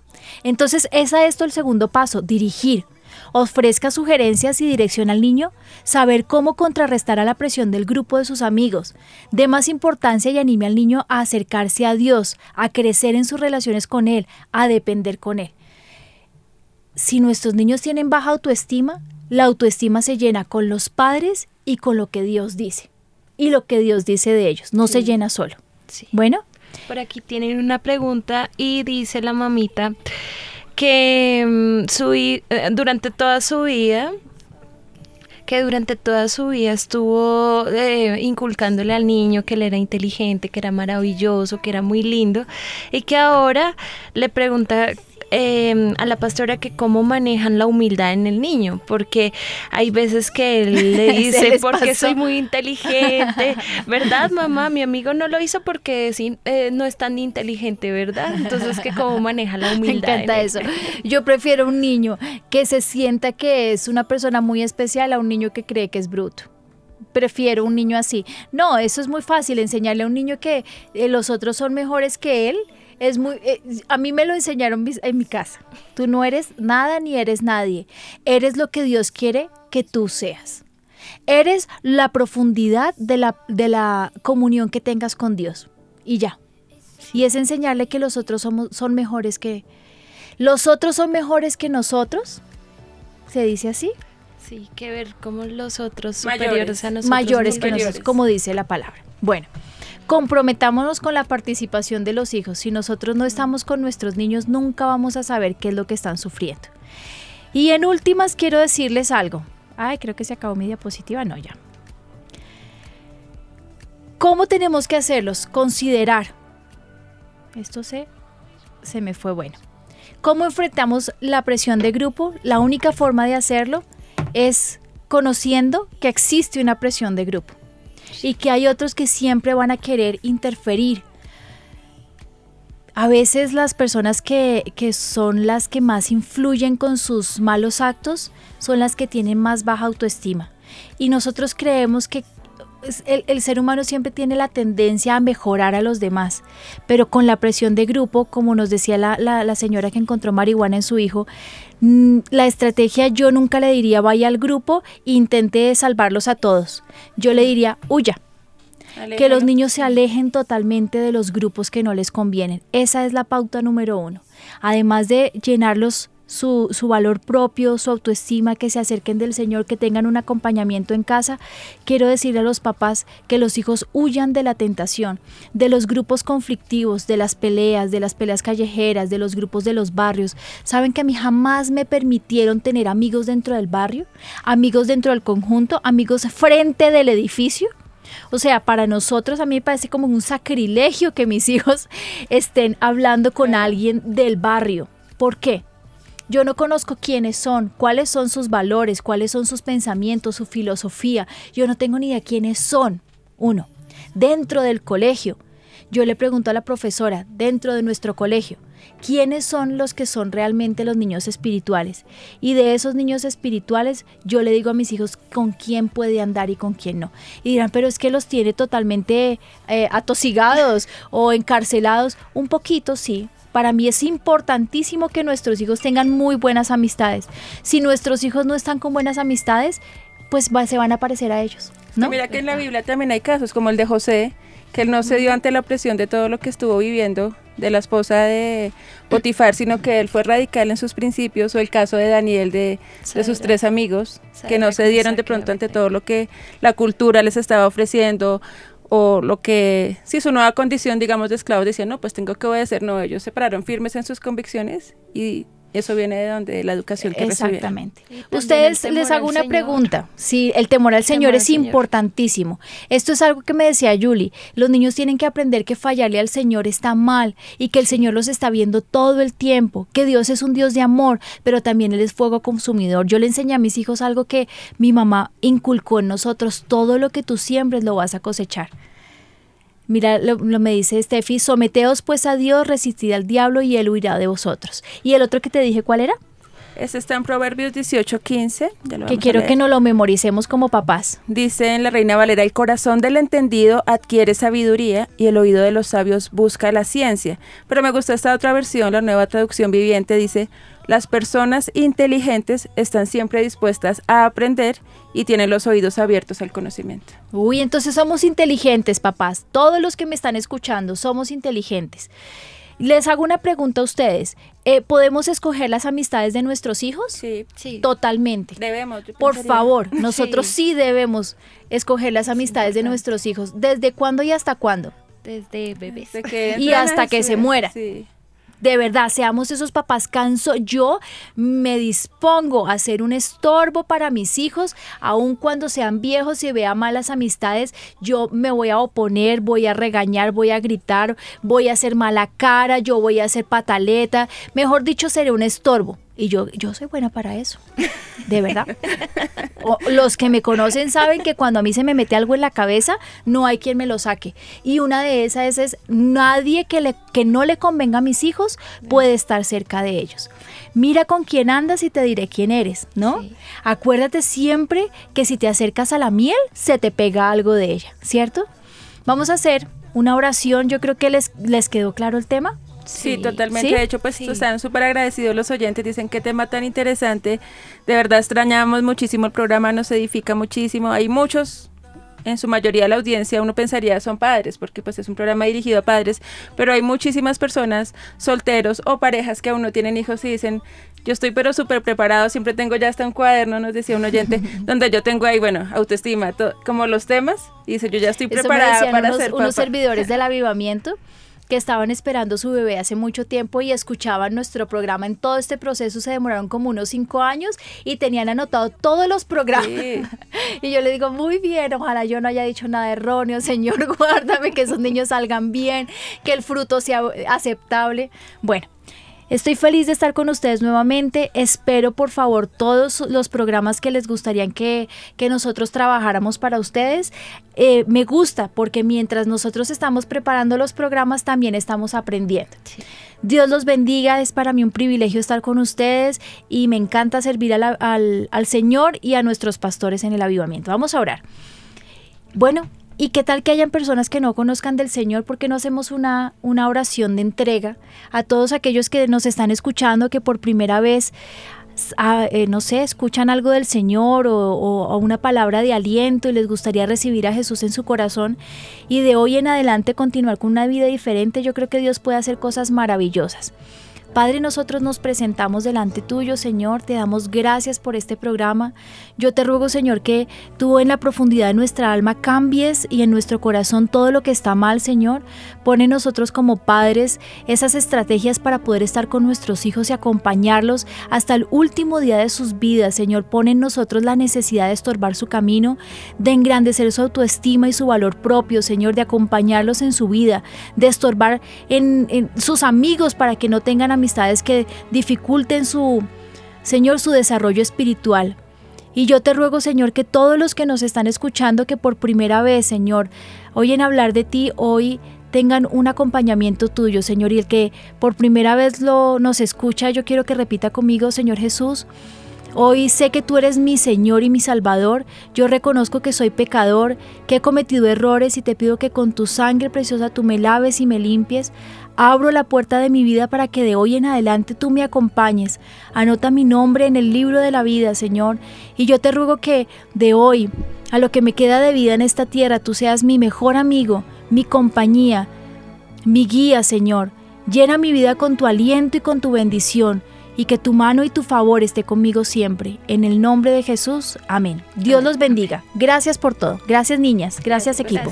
B: Entonces, es a esto el segundo paso, dirigir. Ofrezca sugerencias y dirección al niño, saber cómo contrarrestar a la presión del grupo de sus amigos. Dé más importancia y anime al niño a acercarse a Dios, a crecer en sus relaciones con Él, a depender con Él. Si nuestros niños tienen baja autoestima, la autoestima se llena con los padres y con lo que Dios dice. Y lo que Dios dice de ellos, no se llena solo.
D: Sí.
B: Bueno,
D: Por aquí tienen una pregunta y dice la mamita que mm, su eh, durante toda su vida que durante toda su vida estuvo eh, inculcándole al niño que él era inteligente, que era maravilloso, que era muy lindo, y que ahora le pregunta eh, a la pastora que cómo manejan la humildad en el niño, porque hay veces que él le *laughs* dice, porque
B: pasó".
D: soy muy inteligente, *laughs* ¿verdad, mamá? Mi amigo no lo hizo porque sí, eh, no es tan inteligente, ¿verdad? Entonces, que cómo maneja la *laughs* humildad.
B: encanta eso. Yo prefiero un niño que se sienta que es una persona muy especial a un niño que cree que es bruto. Prefiero un niño así. No, eso es muy fácil, enseñarle a un niño que eh, los otros son mejores que él. Es muy, eh, a mí me lo enseñaron mis- en mi casa. Tú no eres nada ni eres nadie. Eres lo que Dios quiere que tú seas. Eres la profundidad de la, de la comunión que tengas con Dios. Y ya. Y es enseñarle que los otros somos, son mejores que... Los otros son mejores que nosotros. ¿Se dice así?
D: Sí, que ver como los otros superiores a nosotros.
B: Mayores que nosotros, como dice la palabra. Bueno, comprometámonos con la participación de los hijos. Si nosotros no estamos con nuestros niños, nunca vamos a saber qué es lo que están sufriendo. Y en últimas, quiero decirles algo. Ay, creo que se acabó mi diapositiva. No, ya. ¿Cómo tenemos que hacerlos? Considerar. Esto se, se me fue bueno. ¿Cómo enfrentamos la presión de grupo? La única forma de hacerlo es conociendo que existe una presión de grupo y que hay otros que siempre van a querer interferir. A veces las personas que, que, son las que más influyen con sus malos actos son las que tienen más baja autoestima. Y nosotros creemos que el, ser humano siempre tiene la tendencia a mejorar a los demás, pero con la presión de grupo, como nos decía la, la, señora que encontró marihuana en su hijo, mm, la estrategia yo nunca le diría vaya al grupo e intente salvarlos a todos. Yo le diría huya. Que los niños se alejen totalmente de los grupos que no les convienen. Esa es la pauta número uno. Además de llenarlos su, su, valor propio, su autoestima, que se acerquen del Señor, que tengan un acompañamiento en casa. Quiero decirle a los papás que los hijos huyan de la tentación, de los grupos conflictivos, de las peleas, de las peleas callejeras, de los grupos de los barrios. ¿Saben que a mí jamás me permitieron tener amigos dentro del barrio, amigos dentro del conjunto, amigos frente del edificio? O sea, para nosotros a mí me parece como un sacrilegio que mis *laughs* hijos estén hablando con alguien del barrio. ¿Por qué? Yo no conozco quiénes son, cuáles son sus valores, cuáles son sus pensamientos, su filosofía. Yo no tengo ni idea quiénes son. Uno, dentro del colegio. Yo le pregunto a la profesora, dentro de nuestro colegio, quiénes son los que son realmente los niños espirituales. Y de esos niños espirituales, yo le digo a mis hijos con quién puede andar y con quién no. Y dirán, pero es que los tiene totalmente eh, atosigados o encarcelados. Un poquito, sí, para mí es importantísimo que nuestros hijos tengan muy buenas amistades. Si nuestros hijos no están con buenas amistades, pues se van a parecer a ellos. ¿no?
C: Mira que en la Biblia también hay casos como el de José, que él no se dio ante la presión de todo lo que estuvo viviendo de la esposa de Potifar, sino que él fue radical en sus principios, o el caso de Daniel de, de sus tres amigos, que no se dieron de pronto ante todo lo que la cultura les estaba ofreciendo, o lo que, si su nueva condición, digamos, de esclavos, decían, no, pues tengo que obedecer, no, ellos se pararon firmes en sus convicciones y eso viene de donde la educación que
B: Exactamente. Ustedes les hago una pregunta. Si el temor al Señor es importantísimo. Esto es algo que me decía Julie. Los niños tienen que aprender que fallarle al Señor está mal y que el Señor los está viendo todo el tiempo, que Dios es un Dios de amor, pero también Él es fuego consumidor. Yo le enseñé a mis hijos algo que mi mamá inculcó en nosotros. Todo lo que tú siembres lo vas a cosechar. Mira, lo, me dice Steffi, someteos pues a Dios, resistid al diablo y él huirá de vosotros. ¿Y el otro que te dije cuál era?
C: Ese está en Proverbios 18, 15.
B: que quiero que nos lo memoricemos como papás.
C: Dice en la Reina Valera, el corazón del entendido adquiere sabiduría y el oído de los sabios busca la ciencia. Pero me gustó esta otra versión, la nueva traducción viviente, dice, las personas inteligentes están siempre dispuestas a aprender y tienen los oídos abiertos al conocimiento.
B: Uy, entonces somos inteligentes, papás. Todos los que me están escuchando somos inteligentes. Les hago una pregunta a ustedes. Eh, ¿Podemos escoger las amistades de nuestros hijos?
C: Sí, sí.
B: Totalmente.
C: Debemos.
B: Por favor, *laughs* nosotros sí. debemos escoger las amistades de nuestros hijos. ¿Desde cuándo y hasta cuándo?
D: Desde bebés.
B: y hasta que se muera. Sí de verdad, seamos esos papás canso. Yo me dispongo a ser un estorbo para mis hijos, aun cuando sean viejos y vea malas amistades, yo me voy a oponer, voy a regañar, voy a gritar, voy a hacer mala cara, yo voy a hacer pataleta, mejor dicho, seré un estorbo. Y yo, yo soy buena para eso, de verdad. los que me conocen saben que cuando a mí se me mete algo en la cabeza, no hay quien me lo saque. Y una de esas es, nadie que, le, que no le convenga a mis hijos puede estar cerca de ellos. Mira con quién andas y te diré quién eres, ¿no? Acuérdate siempre que si te acercas a la miel, se te pega algo de ella, ¿cierto? Vamos a hacer una oración, yo creo que les, les quedó claro el tema.
C: Sí, totalmente. De hecho, pues están súper agradecidos los oyentes. Dicen qué tema tan interesante. De verdad extrañamos muchísimo el programa, nos edifica muchísimo. Hay muchos en su mayoría la audiencia uno pensaría son padres, porque pues es un programa dirigido a padres, pero hay muchísimas personas solteros o parejas que aún no tienen hijos y dicen, yo estoy pero súper preparado, siempre tengo ya hasta un cuaderno, nos decía un oyente, *laughs* donde yo tengo ahí, bueno, autoestima, como los temas, y dice, yo ya estoy preparada para
B: unos,
C: ser
B: unos servidores del *laughs* avivamiento que estaban esperando su bebé hace mucho tiempo y escuchaban nuestro programa en todo este proceso, se demoraron como unos cinco años y tenían anotado todos los programas. *laughs* y yo le digo, muy bien, ojalá yo no haya dicho nada erróneo, Señor, *laughs* guárdame que esos niños salgan bien, que el fruto sea aceptable. Bueno, Estoy feliz de estar con ustedes nuevamente. Espero por favor todos los programas que les gustaría que, que nosotros trabajáramos para ustedes. Eh, me gusta porque mientras nosotros estamos preparando los programas también estamos aprendiendo. Dios los bendiga, es para mí un privilegio estar con ustedes y me encanta servir al, al Señor y a nuestros pastores en el avivamiento. Vamos a orar. Bueno, ¿Y qué tal que hayan personas que no conozcan del Señor? porque no hacemos una, una oración de entrega a todos aquellos que nos están escuchando, que por primera vez, ah, eh, no sé, escuchan algo del Señor o, o, una palabra de aliento y les gustaría recibir a Jesús en su corazón y de hoy en adelante continuar con una vida diferente? Yo creo que Dios puede hacer cosas maravillosas. Padre, nosotros nos presentamos delante tuyo, Señor, te damos gracias por este programa. Yo te ruego, Señor, que tú en la profundidad de nuestra alma cambies y en nuestro corazón todo lo que está mal, Señor. Pone nosotros como padres esas estrategias para poder estar con nuestros hijos y acompañarlos hasta el último día de sus vidas, Señor. Pone en nosotros la necesidad de estorbar su camino, de engrandecer su autoestima y su valor propio, Señor, de acompañarlos en su vida, de estorbar en, sus amigos para que no tengan amistad amistades que dificulten su, Señor, su desarrollo espiritual. Y yo te ruego, Señor, que todos los que nos están escuchando, que por primera vez, Señor, oyen hablar de ti, hoy tengan un acompañamiento tuyo, Señor, y el que por primera vez lo nos escucha, yo quiero que repita conmigo, Señor Jesús, Hoy sé que tú eres mi Señor y mi Salvador. Yo reconozco que soy pecador, que he cometido errores y te pido que con tu sangre preciosa tú me laves y me limpies. Abro la puerta de mi vida para que de hoy en adelante tú me acompañes. Anota mi nombre en el libro de la vida, Señor. Y yo te ruego que de hoy, a lo que me queda de vida en esta tierra, tú seas mi mejor amigo, mi compañía, mi guía, Señor. Llena mi vida con tu aliento y con tu bendición y que tu mano y tu favor esté conmigo siempre. En el nombre de Jesús, amén. Dios los bendiga. Gracias por todo. Gracias niñas. Gracias equipo.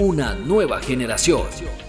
A: Una nueva generación.